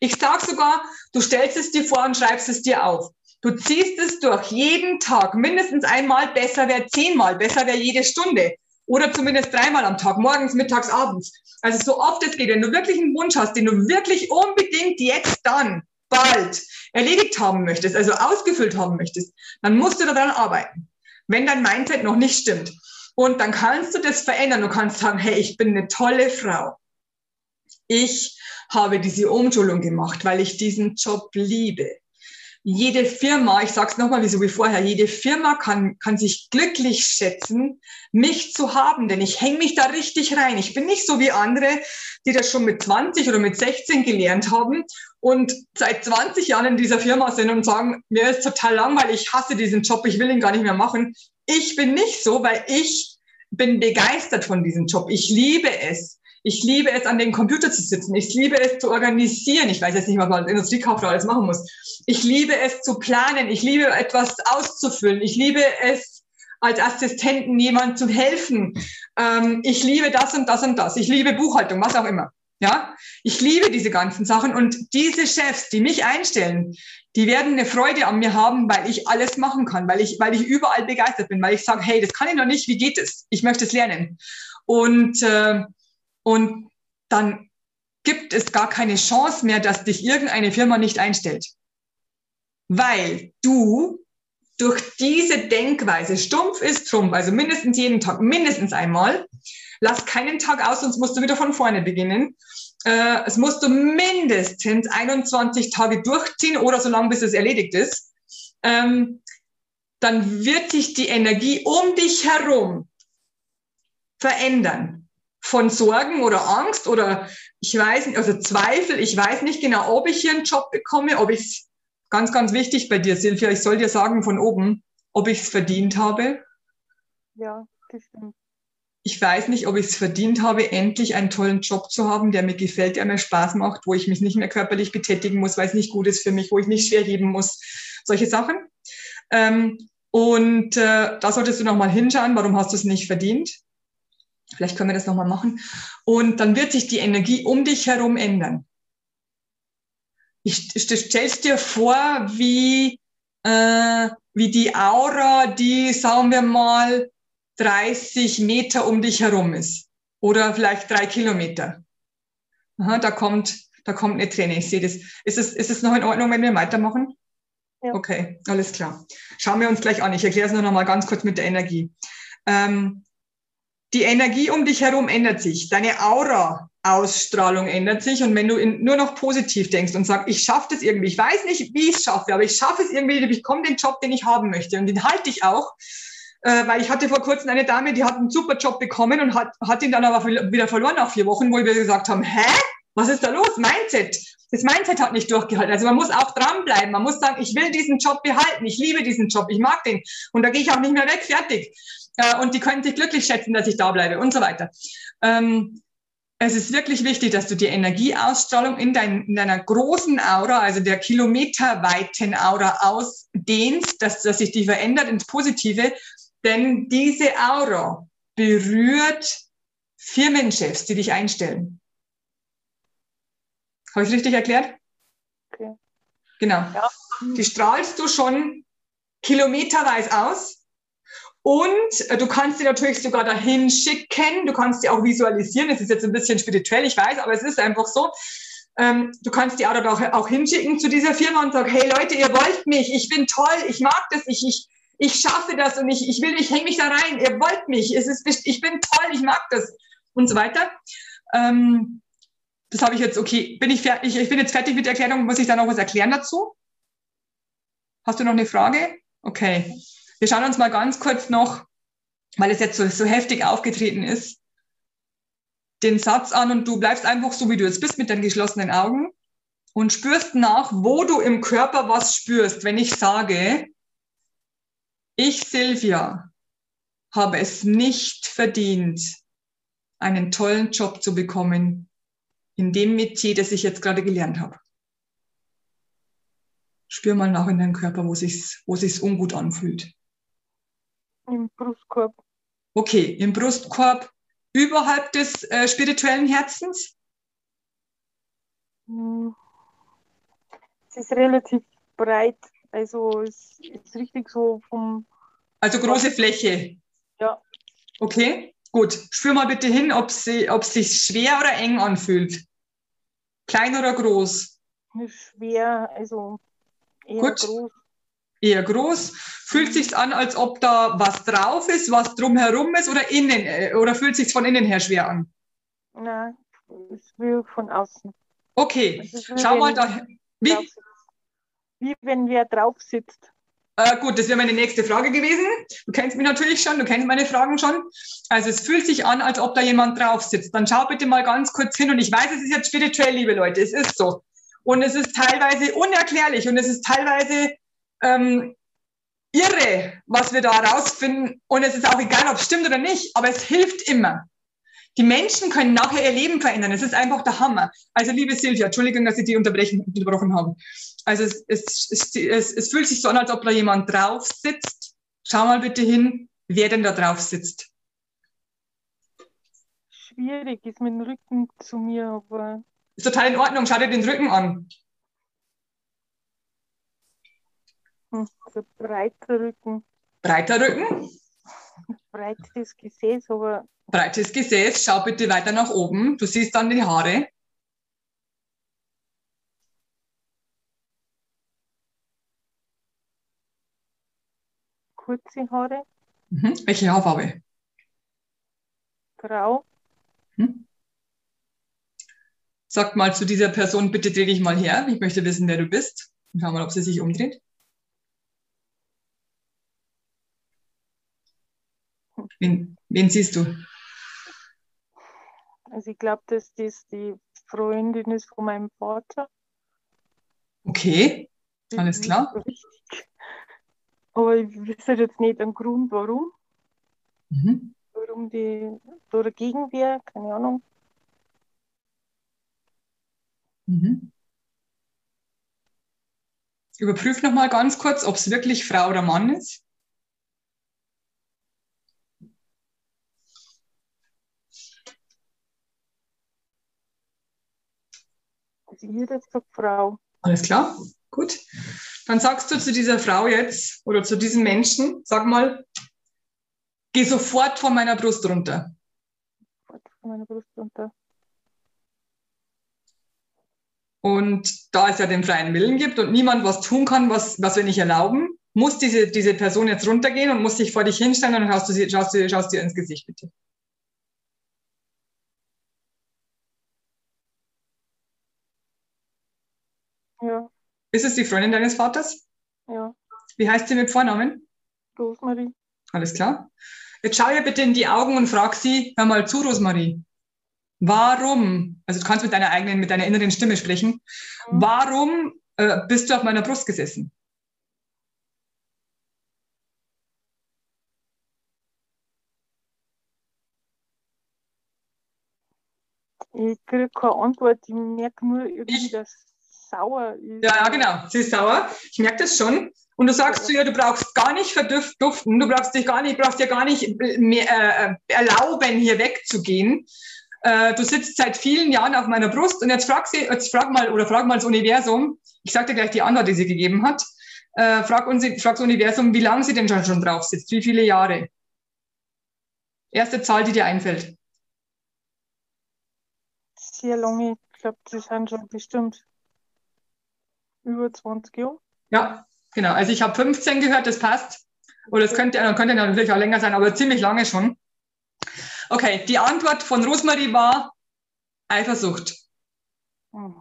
S1: Ich sag sogar, du stellst es dir vor und schreibst es dir auf. Du ziehst es durch jeden Tag, mindestens einmal, besser wäre zehnmal, besser wäre jede Stunde oder zumindest dreimal am Tag, morgens, mittags, abends. Also so oft es geht, wenn du wirklich einen Wunsch hast, den du wirklich unbedingt jetzt dann, bald erledigt haben möchtest, also ausgefüllt haben möchtest, dann musst du daran arbeiten, wenn dein Mindset noch nicht stimmt. Und dann kannst du das verändern. Du kannst sagen, hey, ich bin eine tolle Frau. Ich habe diese Umschulung gemacht, weil ich diesen Job liebe jede Firma, ich sage es nochmal wie so wie vorher, jede Firma kann, kann sich glücklich schätzen, mich zu haben, denn ich hänge mich da richtig rein. Ich bin nicht so wie andere, die das schon mit 20 oder mit 16 gelernt haben und seit 20 Jahren in dieser Firma sind und sagen, mir ist total langweilig, ich hasse diesen Job, ich will ihn gar nicht mehr machen. Ich bin nicht so, weil ich bin begeistert von diesem Job. Ich liebe es. Ich liebe es, an dem Computer zu sitzen. Ich liebe es zu organisieren. Ich weiß jetzt nicht, was man als Industriekauffrau alles machen muss. Ich liebe es zu planen. Ich liebe etwas auszufüllen. Ich liebe es, als Assistenten jemand zu helfen. Ähm, ich liebe das und das und das. Ich liebe Buchhaltung, was auch immer. Ja, ich liebe diese ganzen Sachen und diese Chefs, die mich einstellen, die werden eine Freude an mir haben, weil ich alles machen kann, weil ich, weil ich überall begeistert bin, weil ich sage, hey, das kann ich noch nicht, wie geht es? Ich möchte es lernen. Und äh, und dann gibt es gar keine Chance mehr, dass dich irgendeine Firma nicht einstellt. Weil du durch diese Denkweise, stumpf ist Trumpf, also mindestens jeden Tag, mindestens einmal, lass keinen Tag aus, sonst musst du wieder von vorne beginnen. Äh, es musst du mindestens 21 Tage durchziehen oder so lange, bis es erledigt ist. Ähm, dann wird sich die Energie um dich herum verändern von Sorgen oder Angst oder ich weiß nicht, also Zweifel, ich weiß nicht genau, ob ich hier einen Job bekomme, ob ich es, ganz, ganz wichtig bei dir, Silvia, ich soll dir sagen von oben, ob ich es verdient habe.
S3: Ja, das stimmt.
S1: ich weiß nicht, ob ich es verdient habe, endlich einen tollen Job zu haben, der mir gefällt, der mir Spaß macht, wo ich mich nicht mehr körperlich betätigen muss, weil es nicht gut ist für mich, wo ich nicht schwer heben muss. Solche Sachen. Ähm, und äh, da solltest du nochmal hinschauen, warum hast du es nicht verdient. Vielleicht können wir das nochmal machen. Und dann wird sich die Energie um dich herum ändern. Ich, stellst dir vor, wie, äh, wie die Aura, die, sagen wir mal, 30 Meter um dich herum ist. Oder vielleicht drei Kilometer. Aha, da kommt, da kommt eine Träne. Ich sehe das. Ist es, ist es noch in Ordnung, wenn wir weitermachen? Ja. Okay, alles klar. Schauen wir uns gleich an. Ich erkläre es nur noch mal ganz kurz mit der Energie. Ähm, die Energie um dich herum ändert sich. Deine Aura Ausstrahlung ändert sich. Und wenn du in, nur noch positiv denkst und sagst, ich schaffe das irgendwie, ich weiß nicht, wie ich es schaffe, aber ich schaffe es irgendwie, ich bekomme den Job, den ich haben möchte. Und den halte ich auch, äh, weil ich hatte vor kurzem eine Dame, die hat einen super Job bekommen und hat, hat ihn dann aber wieder verloren nach vier Wochen, wo wir gesagt haben, hä? Was ist da los? Mindset. Das Mindset hat nicht durchgehalten. Also man muss auch dranbleiben. Man muss sagen, ich will diesen Job behalten. Ich liebe diesen Job. Ich mag den. Und da gehe ich auch nicht mehr weg. Fertig. Äh, und die können sich glücklich schätzen, dass ich da bleibe und so weiter. Ähm, es ist wirklich wichtig, dass du die Energieausstrahlung in, dein, in deiner großen Aura, also der kilometerweiten Aura ausdehnst, dass, dass sich die verändert ins Positive. Denn diese Aura berührt Firmenchefs, die dich einstellen. Habe ich richtig erklärt? Okay. Genau. Ja. Die strahlst du schon kilometerweit aus und äh, du kannst sie natürlich sogar dahin schicken. Du kannst sie auch visualisieren. Das ist jetzt ein bisschen spirituell, ich weiß, aber es ist einfach so. Ähm, du kannst die auch, auch hinschicken zu dieser Firma und sagen, hey Leute, ihr wollt mich, ich bin toll, ich mag das, ich, ich, ich schaffe das und ich, ich will, ich hänge mich da rein, ihr wollt mich, es ist, ich bin toll, ich mag das und so weiter. Ähm, das habe ich jetzt, okay, bin ich fertig, ich bin jetzt fertig mit der Erklärung, muss ich da noch was erklären dazu? Hast du noch eine Frage? Okay. Wir schauen uns mal ganz kurz noch, weil es jetzt so, so heftig aufgetreten ist, den Satz an und du bleibst einfach so, wie du jetzt bist, mit deinen geschlossenen Augen und spürst nach, wo du im Körper was spürst. Wenn ich sage, ich, Silvia, habe es nicht verdient, einen tollen Job zu bekommen in dem Metier, das ich jetzt gerade gelernt habe. Spür mal nach in deinem Körper, wo sich's, wo sich's ungut anfühlt.
S3: Im Brustkorb.
S1: Okay, im Brustkorb überhalb des äh, spirituellen Herzens?
S3: Hm. Es ist relativ breit, also es ist richtig so vom.
S1: Also große Fläche.
S3: Ja.
S1: Okay, gut. Spür mal bitte hin, ob sie, ob sich schwer oder eng anfühlt. Klein oder groß?
S3: Schwer, also eher gut. groß
S1: eher groß. Fühlt sich an, als ob da was drauf ist, was drumherum ist oder innen äh, oder fühlt sich von innen her schwer an?
S3: Nein, es will von außen.
S1: Okay, schau mal da. Wie?
S3: Wie wenn wer drauf sitzt.
S1: Äh, gut, das wäre meine nächste Frage gewesen. Du kennst mich natürlich schon, du kennst meine Fragen schon. Also es fühlt sich an, als ob da jemand drauf sitzt. Dann schau bitte mal ganz kurz hin und ich weiß, es ist jetzt spirituell, liebe Leute, es ist so. Und es ist teilweise unerklärlich und es ist teilweise ähm, irre, was wir da herausfinden. Und es ist auch egal, ob es stimmt oder nicht, aber es hilft immer. Die Menschen können nachher ihr Leben verändern. Es ist einfach der Hammer. Also, liebe Silvia, Entschuldigung, dass ich die unterbrechen, unterbrochen habe. Also, es, es, es, es, fühlt sich so an, als ob da jemand drauf sitzt. Schau mal bitte hin, wer denn da drauf sitzt.
S3: Schwierig, ist mit dem Rücken zu mir, aber.
S1: Ist total in Ordnung, schau dir den Rücken an.
S3: So breiter Rücken.
S1: Breiter Rücken?
S3: Breites Gesäß, aber.
S1: Breites Gesäß, schau bitte weiter nach oben. Du siehst dann die Haare.
S3: Kurze Haare.
S1: Mhm. Welche Haarfarbe?
S3: Grau.
S1: Hm. Sag mal zu dieser Person, bitte dreh dich mal her. Ich möchte wissen, wer du bist. schau mal, ob sie sich umdreht. Wen, wen siehst du?
S3: Also ich glaube, dass das die Freundin ist von meinem Vater.
S1: Okay, alles klar.
S3: Aber ich weiß jetzt nicht den Grund, warum. Mhm. Warum warum die da dagegen wäre, keine Ahnung.
S1: Mhm. Überprüf nochmal ganz kurz, ob es wirklich Frau oder Mann ist.
S3: Jetzt gesagt Frau.
S1: Alles klar, gut. Dann sagst du zu dieser Frau jetzt oder zu diesem Menschen, sag mal, geh sofort von meiner Brust runter.
S3: Von meiner Brust runter.
S1: Und da es ja den freien Willen gibt und niemand was tun kann, was, was wir nicht erlauben, muss diese, diese Person jetzt runtergehen und muss sich vor dich hinstellen und schaust du, sie, schaust, du, schaust dir ins Gesicht, bitte.
S3: Ja,
S1: Ist es die Freundin deines Vaters?
S3: ja.
S1: Wie heißt sie mit Vornamen?
S3: Rosmarie.
S1: Alles klar. Jetzt schau ihr bitte in die Augen und frag sie, hör mal zu, Rosmarie. Warum, also du kannst mit deiner eigenen, mit deiner inneren Stimme sprechen,
S3: Mhm.
S1: warum äh, bist du auf meiner Brust gesessen?
S3: Ich kriege keine Antwort, ich merke nur irgendwie, dass es sauer ist.
S1: Ja, ja, genau. Sie ist sauer. Ich merke das schon. Und du sagst zu ihr, du brauchst gar nicht verduften, du brauchst dich gar nicht, brauchst dir gar nicht mehr, äh, erlauben, hier wegzugehen. Äh, du sitzt seit vielen Jahren auf meiner Brust und jetzt frag sie, jetzt frag mal oder frag mal das Universum. Ich sag dir gleich die Antwort, die sie gegeben hat. Äh, frag, uns, frag das Universum, wie lange sie denn schon, schon drauf sitzt, wie viele Jahre. Erste Zahl, die dir einfällt.
S3: Sehr lange, ich glaube, das sind schon bestimmt über 20 Jahre.
S1: Ja, genau. Also ich habe 15 gehört, das passt. Oder es könnte, könnte natürlich auch länger sein, aber ziemlich lange schon. Okay, die Antwort von Rosmarie war Eifersucht.
S3: Hm.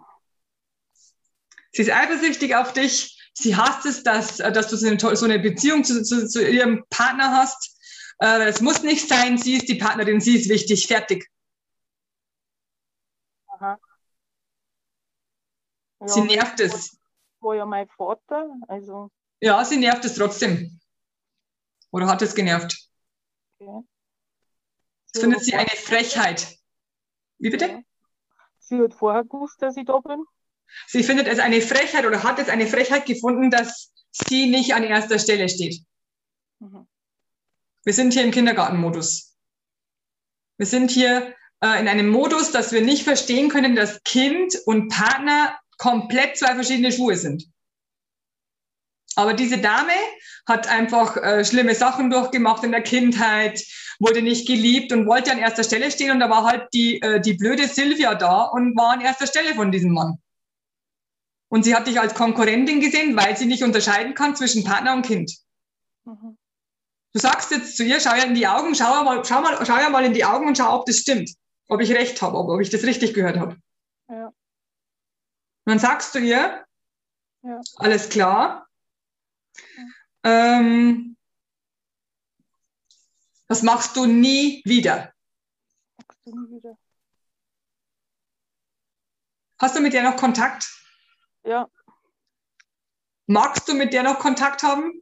S1: Sie ist eifersüchtig auf dich. Sie hasst es, dass, dass du so eine, Beziehung zu, zu, zu ihrem Partner hast. Äh, Es muss nicht sein, sie ist die Partnerin, sie ist wichtig, fertig.
S3: Aha.
S1: Sie nervt es.
S3: War ja mein Vater, also
S1: Ja, sie nervt es trotzdem. Oder hat es genervt?
S3: okay.
S1: Das findet sie eine Frechheit. Wie bitte?
S3: Sie hat vorher gewusst, dass ich da bin.
S1: Sie findet es eine Frechheit oder hat es eine Frechheit gefunden, dass sie nicht an erster Stelle steht.
S3: Mhm.
S1: Wir sind hier im Kindergartenmodus. Wir sind hier äh, in einem Modus, dass wir nicht verstehen können, dass Kind und Partner komplett zwei verschiedene Schuhe sind. Aber diese Dame hat einfach äh, schlimme Sachen durchgemacht in der Kindheit, wurde nicht geliebt und wollte an erster Stelle stehen. Und da war halt die, äh, die blöde Silvia da und war an erster Stelle von diesem Mann. Und sie hat dich als Konkurrentin gesehen, weil sie nicht unterscheiden kann zwischen Partner und Kind.
S3: Mhm.
S1: Du sagst jetzt zu ihr, schau ihr in die Augen, schau mal, schau mal, schau ihr mal in die Augen und schau, ob das stimmt. Ob ich recht habe, ob, ob ich das richtig gehört habe. Und dann sagst du ihr,
S3: Ja.
S1: alles klar. Ähm, das machst du nie wieder.
S3: Magst du nie wieder?
S1: Hast du mit der noch Kontakt?
S3: Ja,
S1: Magst du mit der noch Kontakt haben?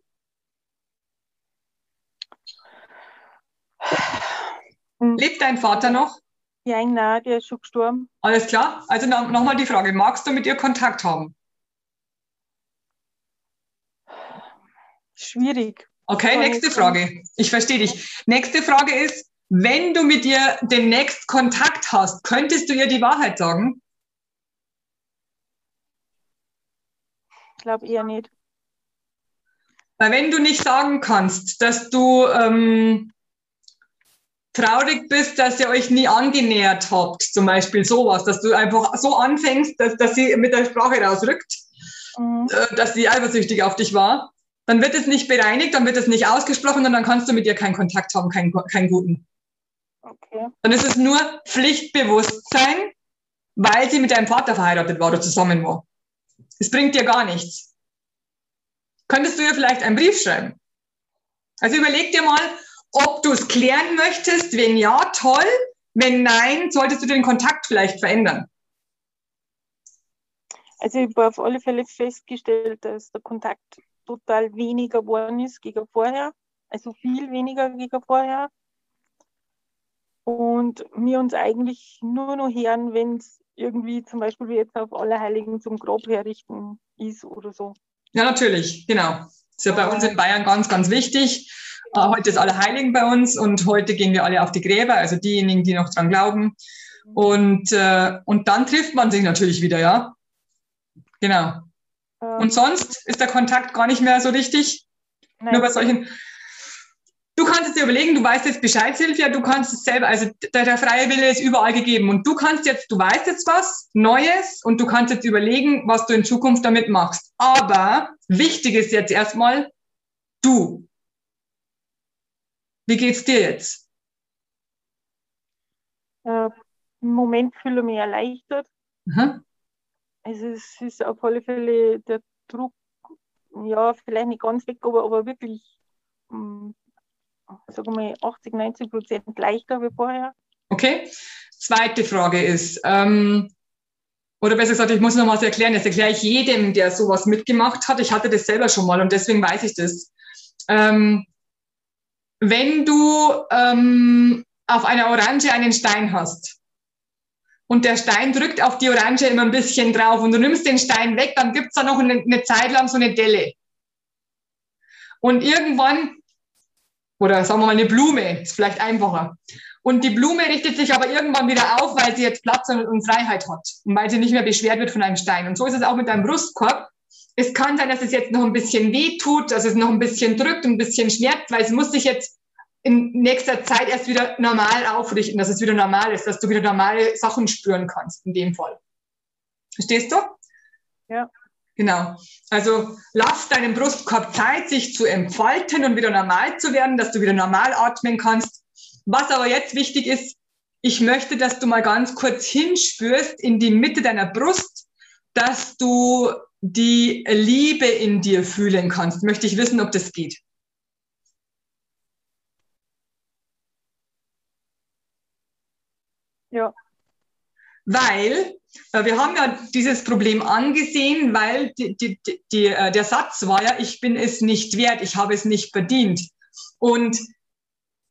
S3: Hm.
S1: Lebt dein Vater noch?
S3: Ja, nein, der ist schon gestorben.
S1: Alles klar? Also no, nochmal die Frage, magst du mit ihr Kontakt haben?
S3: Schwierig.
S1: Okay, nächste Frage. Ich verstehe dich. Nächste Frage ist, wenn du mit ihr demnächst Kontakt hast, könntest du ihr die Wahrheit sagen?
S3: Ich glaube eher nicht.
S1: Weil wenn du nicht sagen kannst, dass du ähm, traurig bist, dass ihr euch nie angenähert habt, zum Beispiel sowas, dass du einfach so anfängst, dass, dass sie mit der Sprache rausrückt,
S3: Mhm.
S1: äh, dass sie eifersüchtig auf dich war, dann wird es nicht bereinigt, dann wird es nicht ausgesprochen und dann kannst du mit ihr keinen Kontakt haben, keinen, keinen guten.
S3: Okay.
S1: Dann ist es nur Pflichtbewusstsein, weil sie mit deinem Vater verheiratet war oder zusammen war. Es bringt dir gar nichts. Könntest du ihr vielleicht einen Brief schreiben? Also überleg dir mal, ob du es klären möchtest. Wenn ja, toll. Wenn nein, solltest du den Kontakt vielleicht verändern.
S3: Also ich habe auf alle Fälle festgestellt, dass der Kontakt total weniger geworden ist gegen vorher. Also viel weniger gegen vorher. und wir uns eigentlich nur noch hören, wenn es irgendwie zum Beispiel wie jetzt auf Allerheiligen zum Grab herrichten ist oder so.
S1: Ja, natürlich, genau. Ist ja bei uns in Bayern ganz, ganz wichtig. Äh, heute ist Allerheiligen bei uns und heute gehen wir alle auf die Gräber, also diejenigen, die noch dran glauben. Und, äh, und dann trifft man sich natürlich wieder, ja. Genau. Ähm, und sonst ist der Kontakt gar nicht mehr so richtig. Nein. Nur bei solchen. Du kannst es dir überlegen, du weißt jetzt Bescheid, Silvia, du kannst es selber, also der, der, freie Wille ist überall gegeben und du kannst jetzt, du weißt jetzt was Neues und du kannst jetzt überlegen, was du in Zukunft damit machst. Aber wichtig ist jetzt erstmal du. Wie geht's dir jetzt?
S3: Äh, Im Moment fühle ich mich erleichtert. Mhm. Also es ist auf alle Fälle der Druck, ja, vielleicht nicht ganz weg, aber, aber wirklich, ähm, sagen wir mal, 80, 90 Prozent leichter wie vorher.
S1: Okay. Zweite Frage ist, ähm, oder besser gesagt, ich muss noch was erklären. Das erkläre ich jedem, der sowas mitgemacht hat. Ich hatte das selber schon mal und deswegen weiß ich das. Ähm, wenn du ähm, auf einer Orange einen Stein hast und der Stein drückt auf die Orange immer ein bisschen drauf und du nimmst den Stein weg, dann gibt es da noch eine, eine Zeit lang so eine Delle. Und irgendwann, oder sagen wir mal eine Blume, ist vielleicht einfacher. Und die Blume richtet sich aber irgendwann wieder auf, weil sie jetzt Platz und Freiheit hat und weil sie nicht mehr beschwert wird von einem Stein. Und so ist es auch mit deinem Brustkorb. Es kann sein, dass es jetzt noch ein bisschen weh tut, dass es noch ein bisschen drückt, ein bisschen schmerzt, weil es muss sich jetzt in nächster Zeit erst wieder normal aufrichten, dass es wieder normal ist, dass du wieder normale Sachen spüren kannst in dem Fall. Verstehst du?
S3: Ja.
S1: Genau. Also lass deinem Brustkorb Zeit, sich zu entfalten und wieder normal zu werden, dass du wieder normal atmen kannst. Was aber jetzt wichtig ist, ich möchte, dass du mal ganz kurz hinspürst in die Mitte deiner Brust, dass du die Liebe in dir fühlen kannst. Möchte ich wissen, ob das geht.
S3: Ja.
S1: Weil äh, wir haben ja dieses Problem angesehen, weil die, die, die, äh, der Satz war ja, ich bin es nicht wert, ich habe es nicht verdient. Und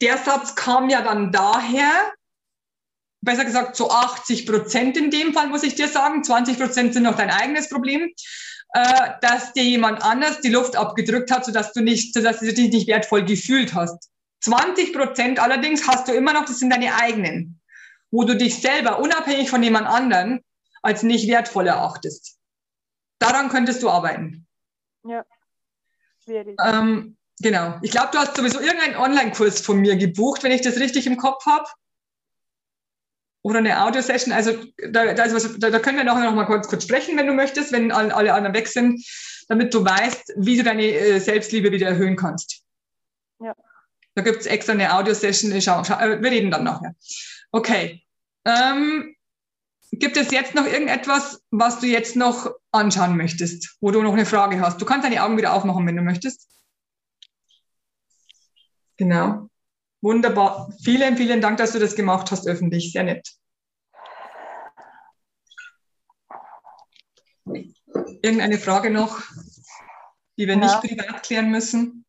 S1: der Satz kam ja dann daher, besser gesagt zu 80 Prozent in dem Fall, muss ich dir sagen, 20 Prozent sind noch dein eigenes Problem, äh, dass dir jemand anders die Luft abgedrückt hat, sodass du, nicht, sodass du dich nicht wertvoll gefühlt hast. 20 Prozent allerdings hast du immer noch, das sind deine eigenen wo du dich selber unabhängig von jemand anderen als nicht wertvoll erachtest. Daran könntest du arbeiten.
S3: Ja.
S1: Ähm, genau. Ich glaube, du hast sowieso irgendeinen Online-Kurs von mir gebucht, wenn ich das richtig im Kopf habe. Oder eine Audiosession. Also da, da, was, da, da, können wir nachher noch mal kurz, kurz sprechen, wenn du möchtest, wenn alle, alle anderen weg sind, damit du weißt, wie du deine äh, Selbstliebe wieder erhöhen kannst.
S3: Ja.
S1: Da gibt es extra eine Audiosession. Schau, schau, äh, wir reden dann nachher. Okay. Ähm, gibt es jetzt noch irgendetwas, was du jetzt noch anschauen möchtest, wo du noch eine Frage hast? Du kannst deine Augen wieder aufmachen, wenn du möchtest. Genau. Wunderbar. Vielen, vielen Dank, dass du das gemacht hast öffentlich. Sehr nett. Irgendeine Frage noch, die wir ja. nicht privat klären müssen?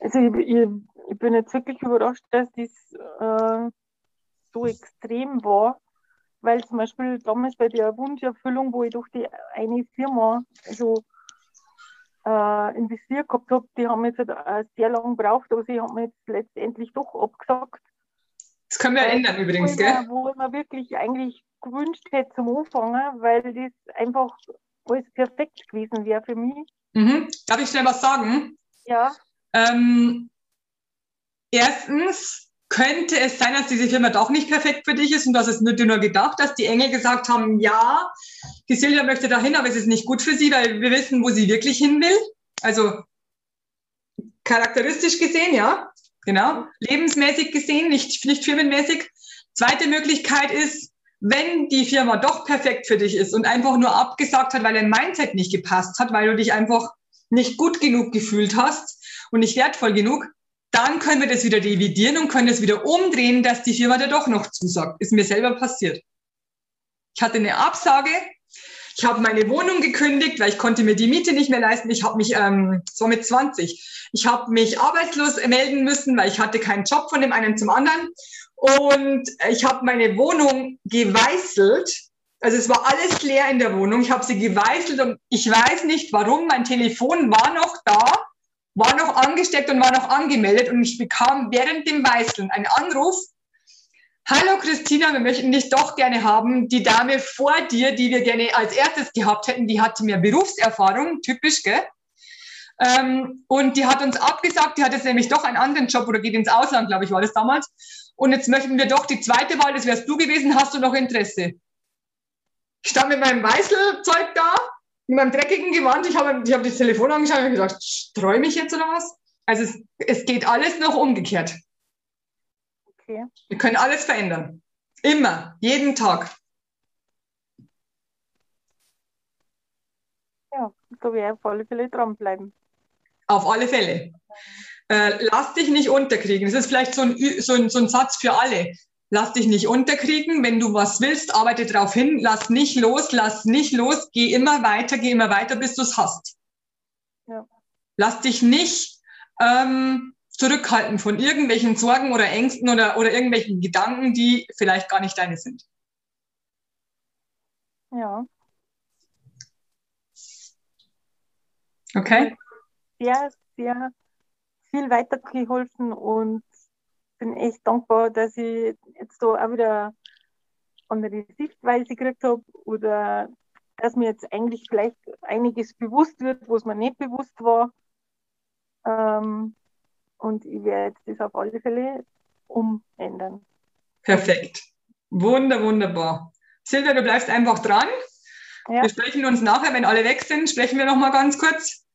S3: Also ich, ich, ich, bin jetzt wirklich überrascht, dass das äh, so extrem war, weil zum Beispiel damals bei der Wunscherfüllung, wo ich durch die eine Firma also, äh, investiert gehabt habe, die haben jetzt halt sehr lange gebraucht, aber sie haben jetzt letztendlich doch abgesagt.
S1: Das können wir weil, ändern übrigens,
S3: wo
S1: gell?
S3: Ich, wo mir wirklich eigentlich gewünscht hätte zum Anfang, weil das einfach alles perfekt gewesen wäre für mich.
S1: Mhm. Darf ich schnell was sagen?
S3: Ja.
S1: Ähm, erstens, könnte es sein, dass diese Firma doch nicht perfekt für dich ist und dass es nur nur gedacht, dass die Engel gesagt haben, ja, die Silvia möchte dahin, aber es ist nicht gut für sie, weil wir wissen, wo sie wirklich hin will. Also charakteristisch gesehen, ja, genau. Lebensmäßig gesehen, nicht, nicht firmenmäßig. Zweite Möglichkeit ist, wenn die Firma doch perfekt für dich ist und einfach nur abgesagt hat, weil dein Mindset nicht gepasst hat, weil du dich einfach nicht gut genug gefühlt hast und nicht wertvoll genug, dann können wir das wieder dividieren und können es wieder umdrehen, dass die Firma dir doch noch zusagt. Ist mir selber passiert. Ich hatte eine Absage. Ich habe meine Wohnung gekündigt, weil ich konnte mir die Miete nicht mehr leisten. Ich habe mich, ähm, so mit 20, ich habe mich arbeitslos melden müssen, weil ich hatte keinen Job von dem einen zum anderen. Und ich habe meine Wohnung geweißelt. Also es war alles leer in der Wohnung. Ich habe sie geweißelt und ich weiß nicht warum. Mein Telefon war noch da, war noch angesteckt und war noch angemeldet und ich bekam während dem Weißeln einen Anruf. Hallo Christina, wir möchten dich doch gerne haben. Die Dame vor dir, die wir gerne als erstes gehabt hätten, die hatte mehr Berufserfahrung, typisch, gell? Ähm, und die hat uns abgesagt, die hat jetzt nämlich doch einen anderen Job oder geht ins Ausland, glaube ich, war das damals. Und jetzt möchten wir doch die zweite Wahl, das wärst du gewesen, hast du noch Interesse? Ich stand mit meinem Weißelzeug da, mit meinem dreckigen Gewand, ich habe ich hab das Telefon angeschaut und gedacht, träume ich jetzt oder was? Also es, es geht alles noch umgekehrt. Okay. Wir können alles verändern. Immer, jeden Tag.
S3: Ja, da werde ich auf alle Fälle dranbleiben.
S1: Auf alle Fälle. Äh, lass dich nicht unterkriegen. Das ist vielleicht so ein, so, ein, so ein Satz für alle. Lass dich nicht unterkriegen. Wenn du was willst, arbeite darauf hin. Lass nicht los, lass nicht los. Geh immer weiter, geh immer weiter, bis du es hast. Ja. Lass dich nicht ähm, zurückhalten von irgendwelchen Sorgen oder Ängsten oder, oder irgendwelchen Gedanken, die vielleicht gar nicht deine sind.
S3: Ja.
S1: Okay.
S3: Sehr, sehr viel weitergeholfen und bin echt dankbar, dass ich jetzt da auch wieder andere Sichtweise gekriegt habe oder dass mir jetzt eigentlich vielleicht einiges bewusst wird, was mir nicht bewusst war. Ähm, und ich werde das auf alle Fälle umändern.
S1: Perfekt. Wunder, wunderbar. Silvia, du bleibst einfach dran. Ja. Wir sprechen uns nachher, wenn alle weg sind, sprechen wir noch mal ganz kurz.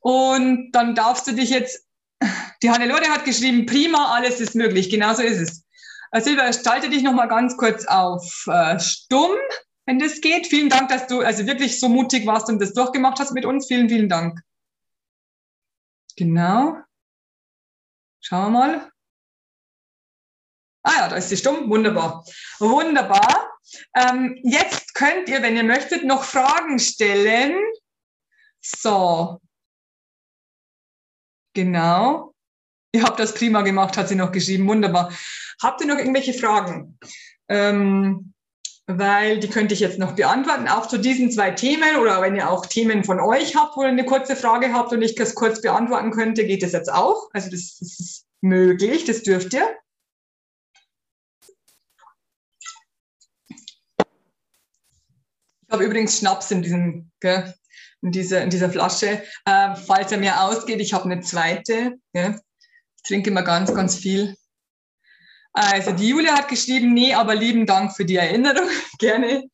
S1: Und dann darfst du dich jetzt die Hannelore hat geschrieben, prima, alles ist möglich. Genauso ist es. Äh, Silvia, schalte dich noch mal ganz kurz auf äh, stumm, wenn das geht. Vielen Dank, dass du also wirklich so mutig warst und das durchgemacht hast mit uns. Vielen, vielen Dank. Genau. Schauen wir mal. Ah ja, da ist sie stumm. Wunderbar. Wunderbar. Ähm, jetzt könnt ihr, wenn ihr möchtet, noch Fragen stellen. So. Genau. Ihr habt das prima gemacht, hat sie noch geschrieben. Wunderbar. Habt ihr noch irgendwelche Fragen? Ähm, weil die könnte ich jetzt noch beantworten, auch zu diesen zwei Themen oder wenn ihr auch Themen von euch habt, wo ihr eine kurze Frage habt und ich das kurz beantworten könnte, geht das jetzt auch. Also das, das ist möglich, das dürft ihr. Ich habe übrigens Schnaps in diesem, gell, in dieser, in dieser Flasche. Äh, falls er mir ausgeht, ich habe eine zweite. Gell trinke immer ganz, ganz viel. Also die Julia hat geschrieben, nee, aber lieben Dank für die Erinnerung. Gerne.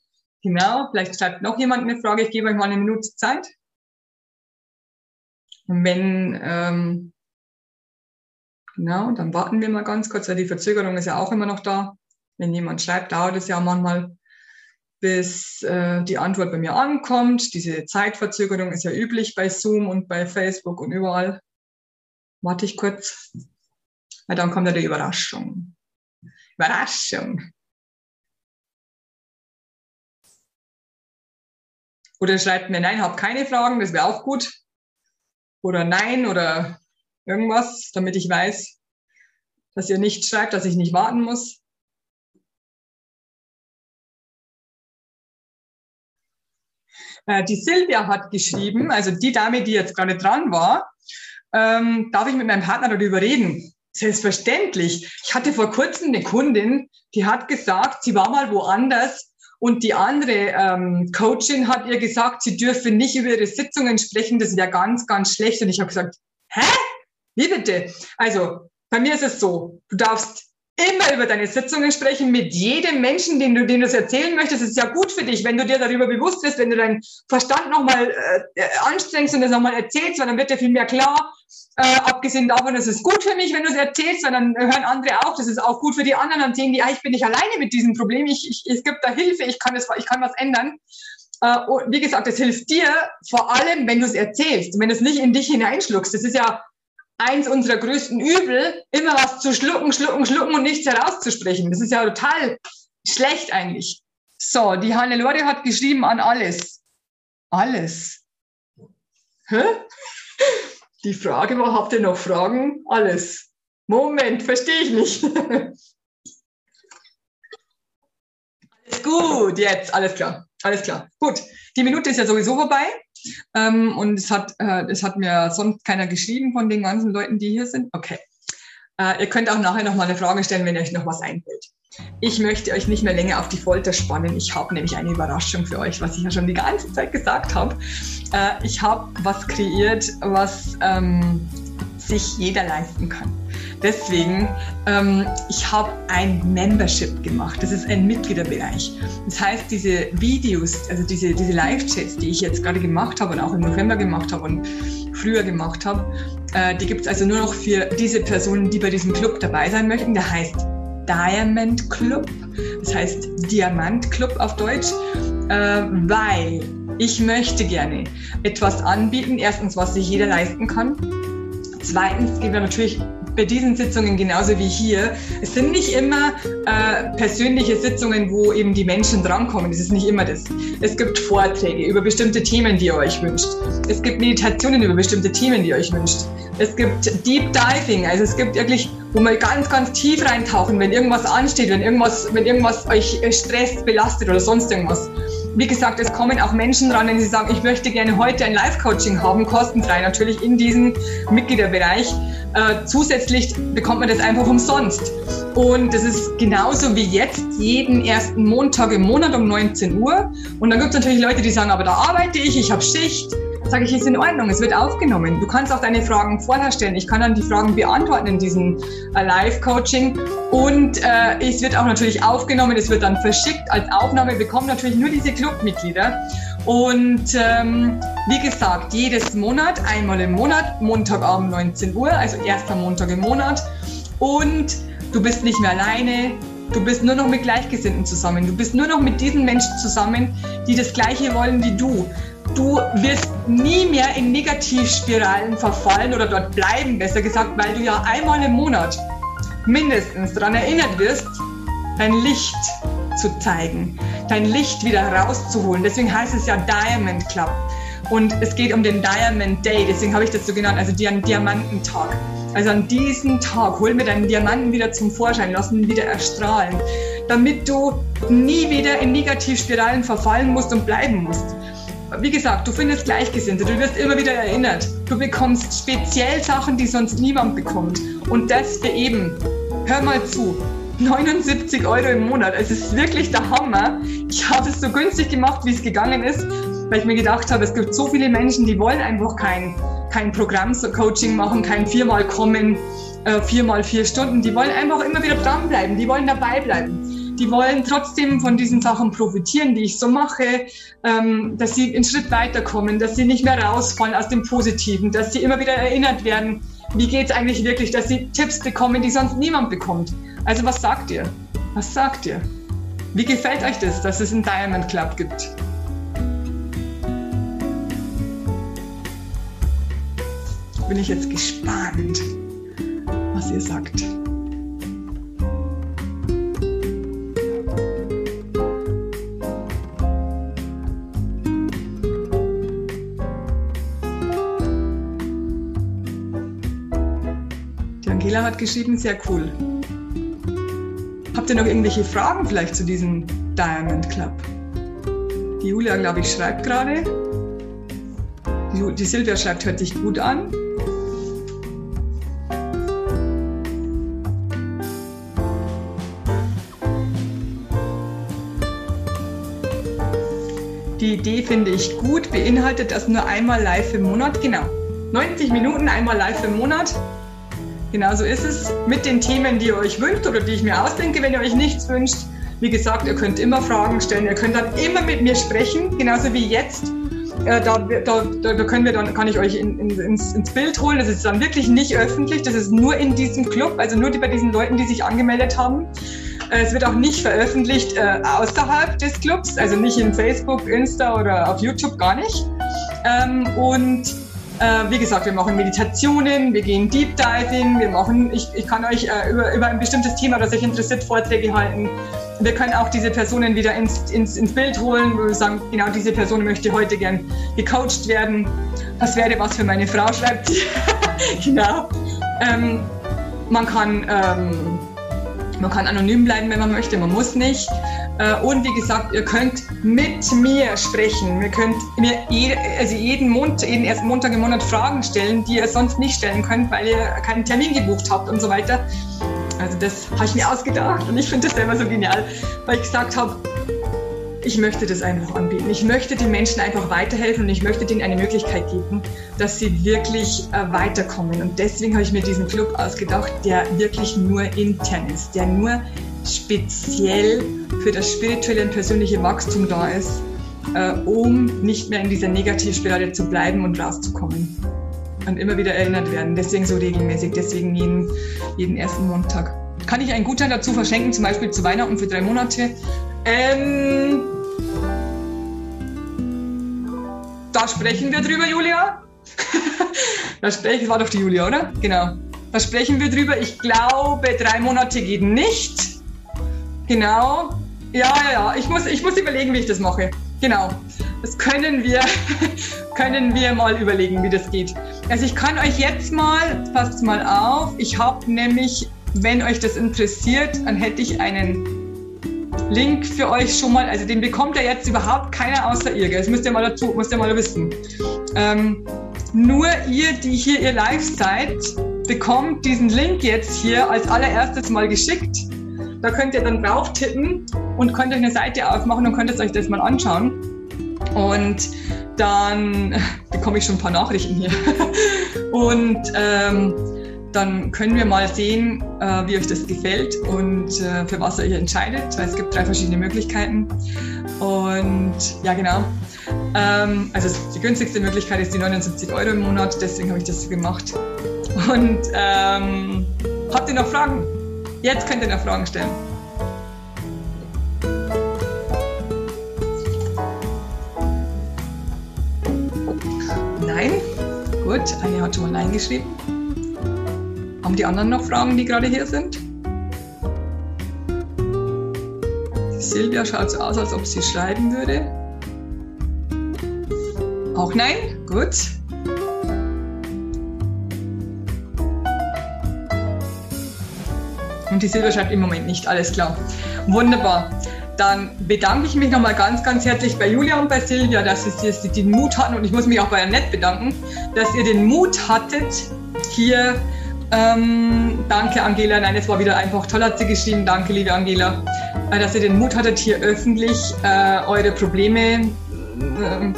S1: Genau, vielleicht schreibt noch jemand eine Frage. Ich gebe euch mal eine Minute Zeit. Und wenn, ähm, genau, dann warten wir mal ganz kurz, weil die Verzögerung ist ja auch immer noch da. Wenn jemand schreibt, dauert es ja manchmal, bis äh, die Antwort bei mir ankommt. Diese Zeitverzögerung ist ja üblich bei Zoom und bei Facebook und überall. Warte ich kurz, weil dann kommt ja die Überraschung. Überraschung. Oder schreibt mir, nein, habe keine Fragen, das wäre auch gut. Oder nein oder irgendwas, damit ich weiß, dass ihr nicht schreibt, dass ich nicht warten muss. Äh, die Silvia hat geschrieben, also die Dame, die jetzt gerade dran war, ähm, darf ich mit meinem Partner darüber reden? Selbstverständlich. Ich hatte vor kurzem eine Kundin, die hat gesagt, sie war mal woanders und die andere ähm, Coachin hat ihr gesagt, sie dürfe nicht über ihre Sitzungen sprechen, das wäre ganz, ganz schlecht. Und ich habe gesagt, hä? Wie bitte? Also, bei mir ist es so, du darfst immer über deine Sitzungen sprechen mit jedem Menschen, den du, den du es erzählen möchtest. Das ist ja gut für dich, wenn du dir darüber bewusst bist, wenn du deinen Verstand nochmal äh, anstrengst und das nochmal erzählst, weil dann wird dir viel mehr klar. Äh, abgesehen davon, das ist gut für mich, wenn du es erzählst, weil dann hören andere auch, das ist auch gut für die anderen, dann sehen die, ah, ich bin nicht alleine mit diesem Problem, ich, ich, es gibt da Hilfe, ich kann, das, ich kann was ändern. Äh, wie gesagt, das hilft dir vor allem, wenn du es erzählst, wenn du es nicht in dich hineinschluckst. Das ist ja eins unserer größten Übel, immer was zu schlucken, schlucken, schlucken und nichts herauszusprechen. Das ist ja total schlecht eigentlich. So, die Hannelore hat geschrieben an alles. Alles. Hä? Die Frage war, habt ihr noch Fragen? Alles. Moment, verstehe ich nicht. alles gut, jetzt, alles klar. Alles klar. Gut, die Minute ist ja sowieso vorbei. Ähm, und es hat, äh, es hat mir sonst keiner geschrieben von den ganzen Leuten, die hier sind. Okay. Äh, ihr könnt auch nachher noch mal eine Frage stellen, wenn euch noch was einfällt. Ich möchte euch nicht mehr länger auf die Folter spannen. Ich habe nämlich eine Überraschung für euch, was ich ja schon die ganze Zeit gesagt habe. Äh, ich habe was kreiert, was ähm, sich jeder leisten kann. Deswegen, ähm, ich habe ein Membership gemacht. Das ist ein Mitgliederbereich. Das heißt, diese Videos, also diese, diese Live-Chats, die ich jetzt gerade gemacht habe und auch im November gemacht habe und früher gemacht habe, äh, die gibt es also nur noch für diese Personen, die bei diesem Club dabei sein möchten. Der heißt Diamond Club, das heißt Diamant Club auf Deutsch, äh, weil ich möchte gerne etwas anbieten. Erstens, was sich jeder leisten kann. Zweitens gehen wir natürlich bei diesen Sitzungen genauso wie hier. Es sind nicht immer äh, persönliche Sitzungen, wo eben die Menschen drankommen. Das ist nicht immer das. Es gibt Vorträge über bestimmte Themen, die ihr euch wünscht. Es gibt Meditationen über bestimmte Themen, die ihr euch wünscht. Es gibt Deep Diving, also es gibt wirklich, wo wir ganz, ganz tief reintauchen, wenn irgendwas ansteht, wenn irgendwas, wenn irgendwas euch stresst, belastet oder sonst irgendwas. Wie gesagt, es kommen auch Menschen ran, wenn sie sagen, ich möchte gerne heute ein Live-Coaching haben, kostenfrei natürlich in diesem Mitgliederbereich. Äh, zusätzlich bekommt man das einfach umsonst. Und das ist genauso wie jetzt, jeden ersten Montag im Monat um 19 Uhr. Und dann gibt es natürlich Leute, die sagen, aber da arbeite ich, ich habe Schicht sage ich, ist in Ordnung, es wird aufgenommen. Du kannst auch deine Fragen vorher stellen. Ich kann dann die Fragen beantworten in diesem äh, Live-Coaching. Und äh, es wird auch natürlich aufgenommen, es wird dann verschickt als Aufnahme, bekommen natürlich nur diese Clubmitglieder. Und ähm, wie gesagt, jedes Monat, einmal im Monat, Montagabend 19 Uhr, also erster Montag im Monat. Und du bist nicht mehr alleine, Du bist nur noch mit Gleichgesinnten zusammen. Du bist nur noch mit diesen Menschen zusammen, die das Gleiche wollen wie du. Du wirst nie mehr in Negativspiralen verfallen oder dort bleiben, besser gesagt, weil du ja einmal im Monat mindestens daran erinnert wirst, dein Licht zu zeigen, dein Licht wieder herauszuholen. Deswegen heißt es ja Diamond Club. Und es geht um den Diamond Day, deswegen habe ich das so genannt, also den Diamantentag. Also an diesem Tag holen wir deinen Diamanten wieder zum Vorschein, lassen ihn wieder erstrahlen, damit du nie wieder in Negativspiralen verfallen musst und bleiben musst wie gesagt, du findest Gleichgesinnte, du wirst immer wieder erinnert. Du bekommst speziell Sachen, die sonst niemand bekommt. Und das für eben, hör mal zu, 79 Euro im Monat. Es ist wirklich der Hammer. Ich habe es so günstig gemacht, wie es gegangen ist, weil ich mir gedacht habe, es gibt so viele Menschen, die wollen einfach kein, kein Programm-Coaching machen, kein viermal kommen, äh, viermal vier Stunden. Die wollen einfach immer wieder dranbleiben, die wollen dabei bleiben die wollen trotzdem von diesen Sachen profitieren, die ich so mache, ähm, dass sie einen Schritt weiterkommen, dass sie nicht mehr rausfallen aus dem Positiven, dass sie immer wieder erinnert werden, wie geht es eigentlich wirklich, dass sie Tipps bekommen, die sonst niemand bekommt. Also was sagt ihr? Was sagt ihr? Wie gefällt euch das, dass es einen Diamond Club gibt? Bin ich jetzt gespannt, was ihr sagt. Angela hat geschrieben, sehr cool. Habt ihr noch irgendwelche Fragen vielleicht zu diesem Diamond Club? Die Julia, glaube ich, schreibt gerade. Die Silvia schreibt, hört sich gut an. Die Idee finde ich gut, beinhaltet das nur einmal live im Monat. Genau. 90 Minuten einmal live im Monat. Genau so ist es. Mit den Themen, die ihr euch wünscht oder die ich mir ausdenke, wenn ihr euch nichts wünscht. Wie gesagt, ihr könnt immer Fragen stellen, ihr könnt dann immer mit mir sprechen, genauso wie jetzt. Äh, da, da, da, können wir dann, kann ich euch in, in, ins, ins, Bild holen. Das ist dann wirklich nicht öffentlich, das ist nur in diesem Club, also nur bei diesen Leuten, die sich angemeldet haben. Äh, es wird auch nicht veröffentlicht äh, außerhalb des Clubs, also nicht in Facebook, Insta oder auf YouTube, gar nicht. Ähm, und äh, wie gesagt, wir machen Meditationen, wir gehen Deep Diving, wir machen, ich, ich kann euch äh, über, über ein bestimmtes Thema, das euch interessiert, Vorträge halten. Wir können auch diese Personen wieder ins, ins, ins Bild holen, wo wir sagen, genau diese Person möchte heute gern gecoacht werden. Das wäre was für meine Frau, schreibt sie. genau. Ähm, man kann ähm, man kann anonym bleiben, wenn man möchte, man muss nicht. Äh, und wie gesagt, ihr könnt mit mir sprechen. Ihr könnt mir also jeden, Montag, jeden ersten Montag im Monat Fragen stellen, die ihr sonst nicht stellen könnt, weil ihr keinen Termin gebucht habt und so weiter. Also das habe ich mir ausgedacht und ich finde das selber so genial, weil ich gesagt habe, ich möchte das einfach anbieten. Ich möchte den Menschen einfach weiterhelfen und ich möchte denen eine Möglichkeit geben, dass sie wirklich äh, weiterkommen. Und deswegen habe ich mir diesen Club ausgedacht, der wirklich nur intern ist, der nur speziell für das spirituelle und persönliche Wachstum da ist, äh, um nicht mehr in dieser Negativspirale zu bleiben und rauszukommen. Und immer wieder erinnert werden. Deswegen so regelmäßig, deswegen jeden, jeden ersten Montag. Kann ich einen Gutschein dazu verschenken, zum Beispiel zu Weihnachten für drei Monate? Ähm, da sprechen wir drüber, Julia. da sprechen, war doch die Julia, oder? Genau. Da sprechen wir drüber. Ich glaube, drei Monate geht nicht. Genau. Ja, ja, ja. Ich muss, ich muss überlegen, wie ich das mache. Genau. Das können wir, können wir mal überlegen, wie das geht. Also ich kann euch jetzt mal, passt mal auf, ich habe nämlich, wenn euch das interessiert, dann hätte ich einen Link für euch schon mal, also den bekommt ja jetzt überhaupt keiner außer ihr, das müsst ihr mal dazu, müsst ihr mal wissen. Ähm, nur ihr, die hier ihr live seid, bekommt diesen Link jetzt hier als allererstes mal geschickt. Da könnt ihr dann drauf tippen und könnt euch eine Seite aufmachen und könnt euch das mal anschauen. Und dann bekomme ich schon ein paar Nachrichten hier. Und ähm, dann können wir mal sehen, äh, wie euch das gefällt und äh, für was ihr euch entscheidet, weil es gibt drei verschiedene Möglichkeiten. Und ja, genau. Ähm, also die günstigste Möglichkeit ist die 79 Euro im Monat, deswegen habe ich das so gemacht. Und ähm, habt ihr noch Fragen? Jetzt könnt ihr noch Fragen stellen. Nein? Gut, eine hat schon mal Nein geschrieben. Haben die anderen noch Fragen, die gerade hier sind? Silvia schaut so aus, als ob sie schreiben würde. Auch nein? Gut. Die Silvia schreibt im Moment nicht, alles klar. Wunderbar. Dann bedanke ich mich nochmal ganz, ganz herzlich bei Julia und bei Silvia, dass sie, dass sie den Mut hatten und ich muss mich auch bei Annette bedanken, dass ihr den Mut hattet, hier ähm, danke, Angela. Nein, es war wieder einfach toll, hat sie geschrieben. Danke, liebe Angela, äh, dass ihr den Mut hattet, hier öffentlich äh, eure Probleme äh,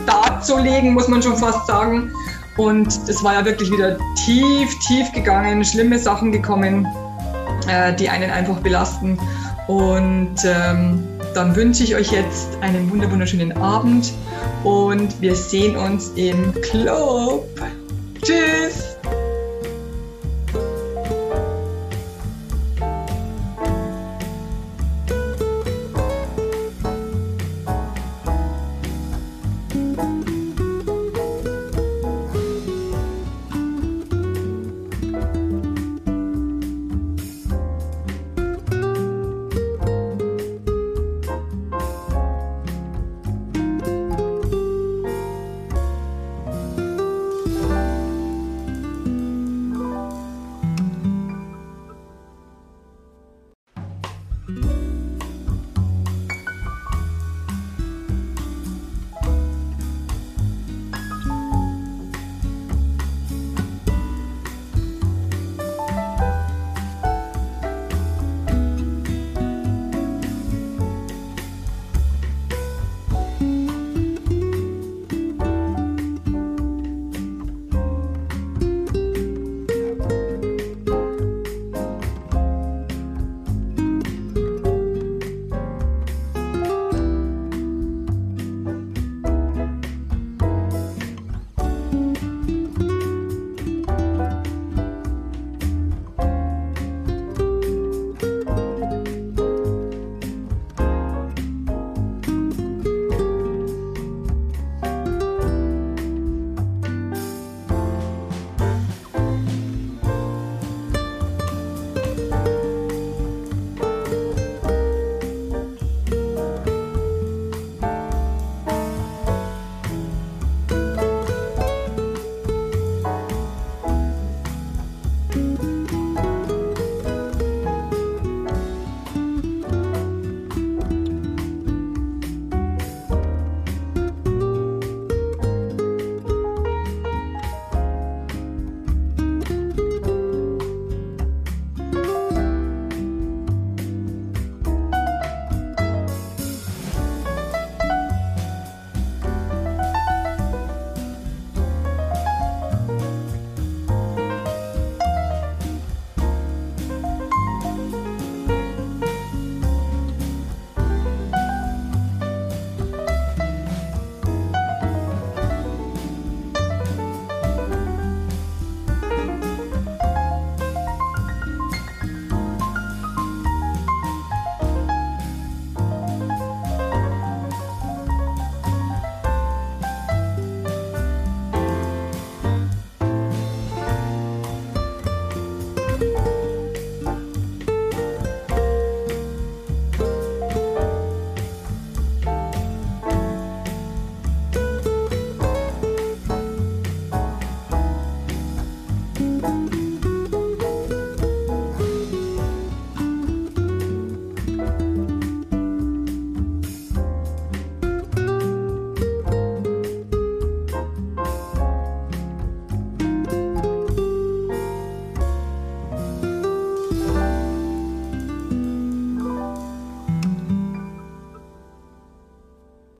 S1: darzulegen, muss man schon fast sagen. Und es war ja wirklich wieder tief, tief gegangen, schlimme Sachen gekommen, äh, die einen einfach belasten. Und ähm, dann wünsche ich euch jetzt einen wunderschönen Abend und wir sehen uns im Club. Tschüss!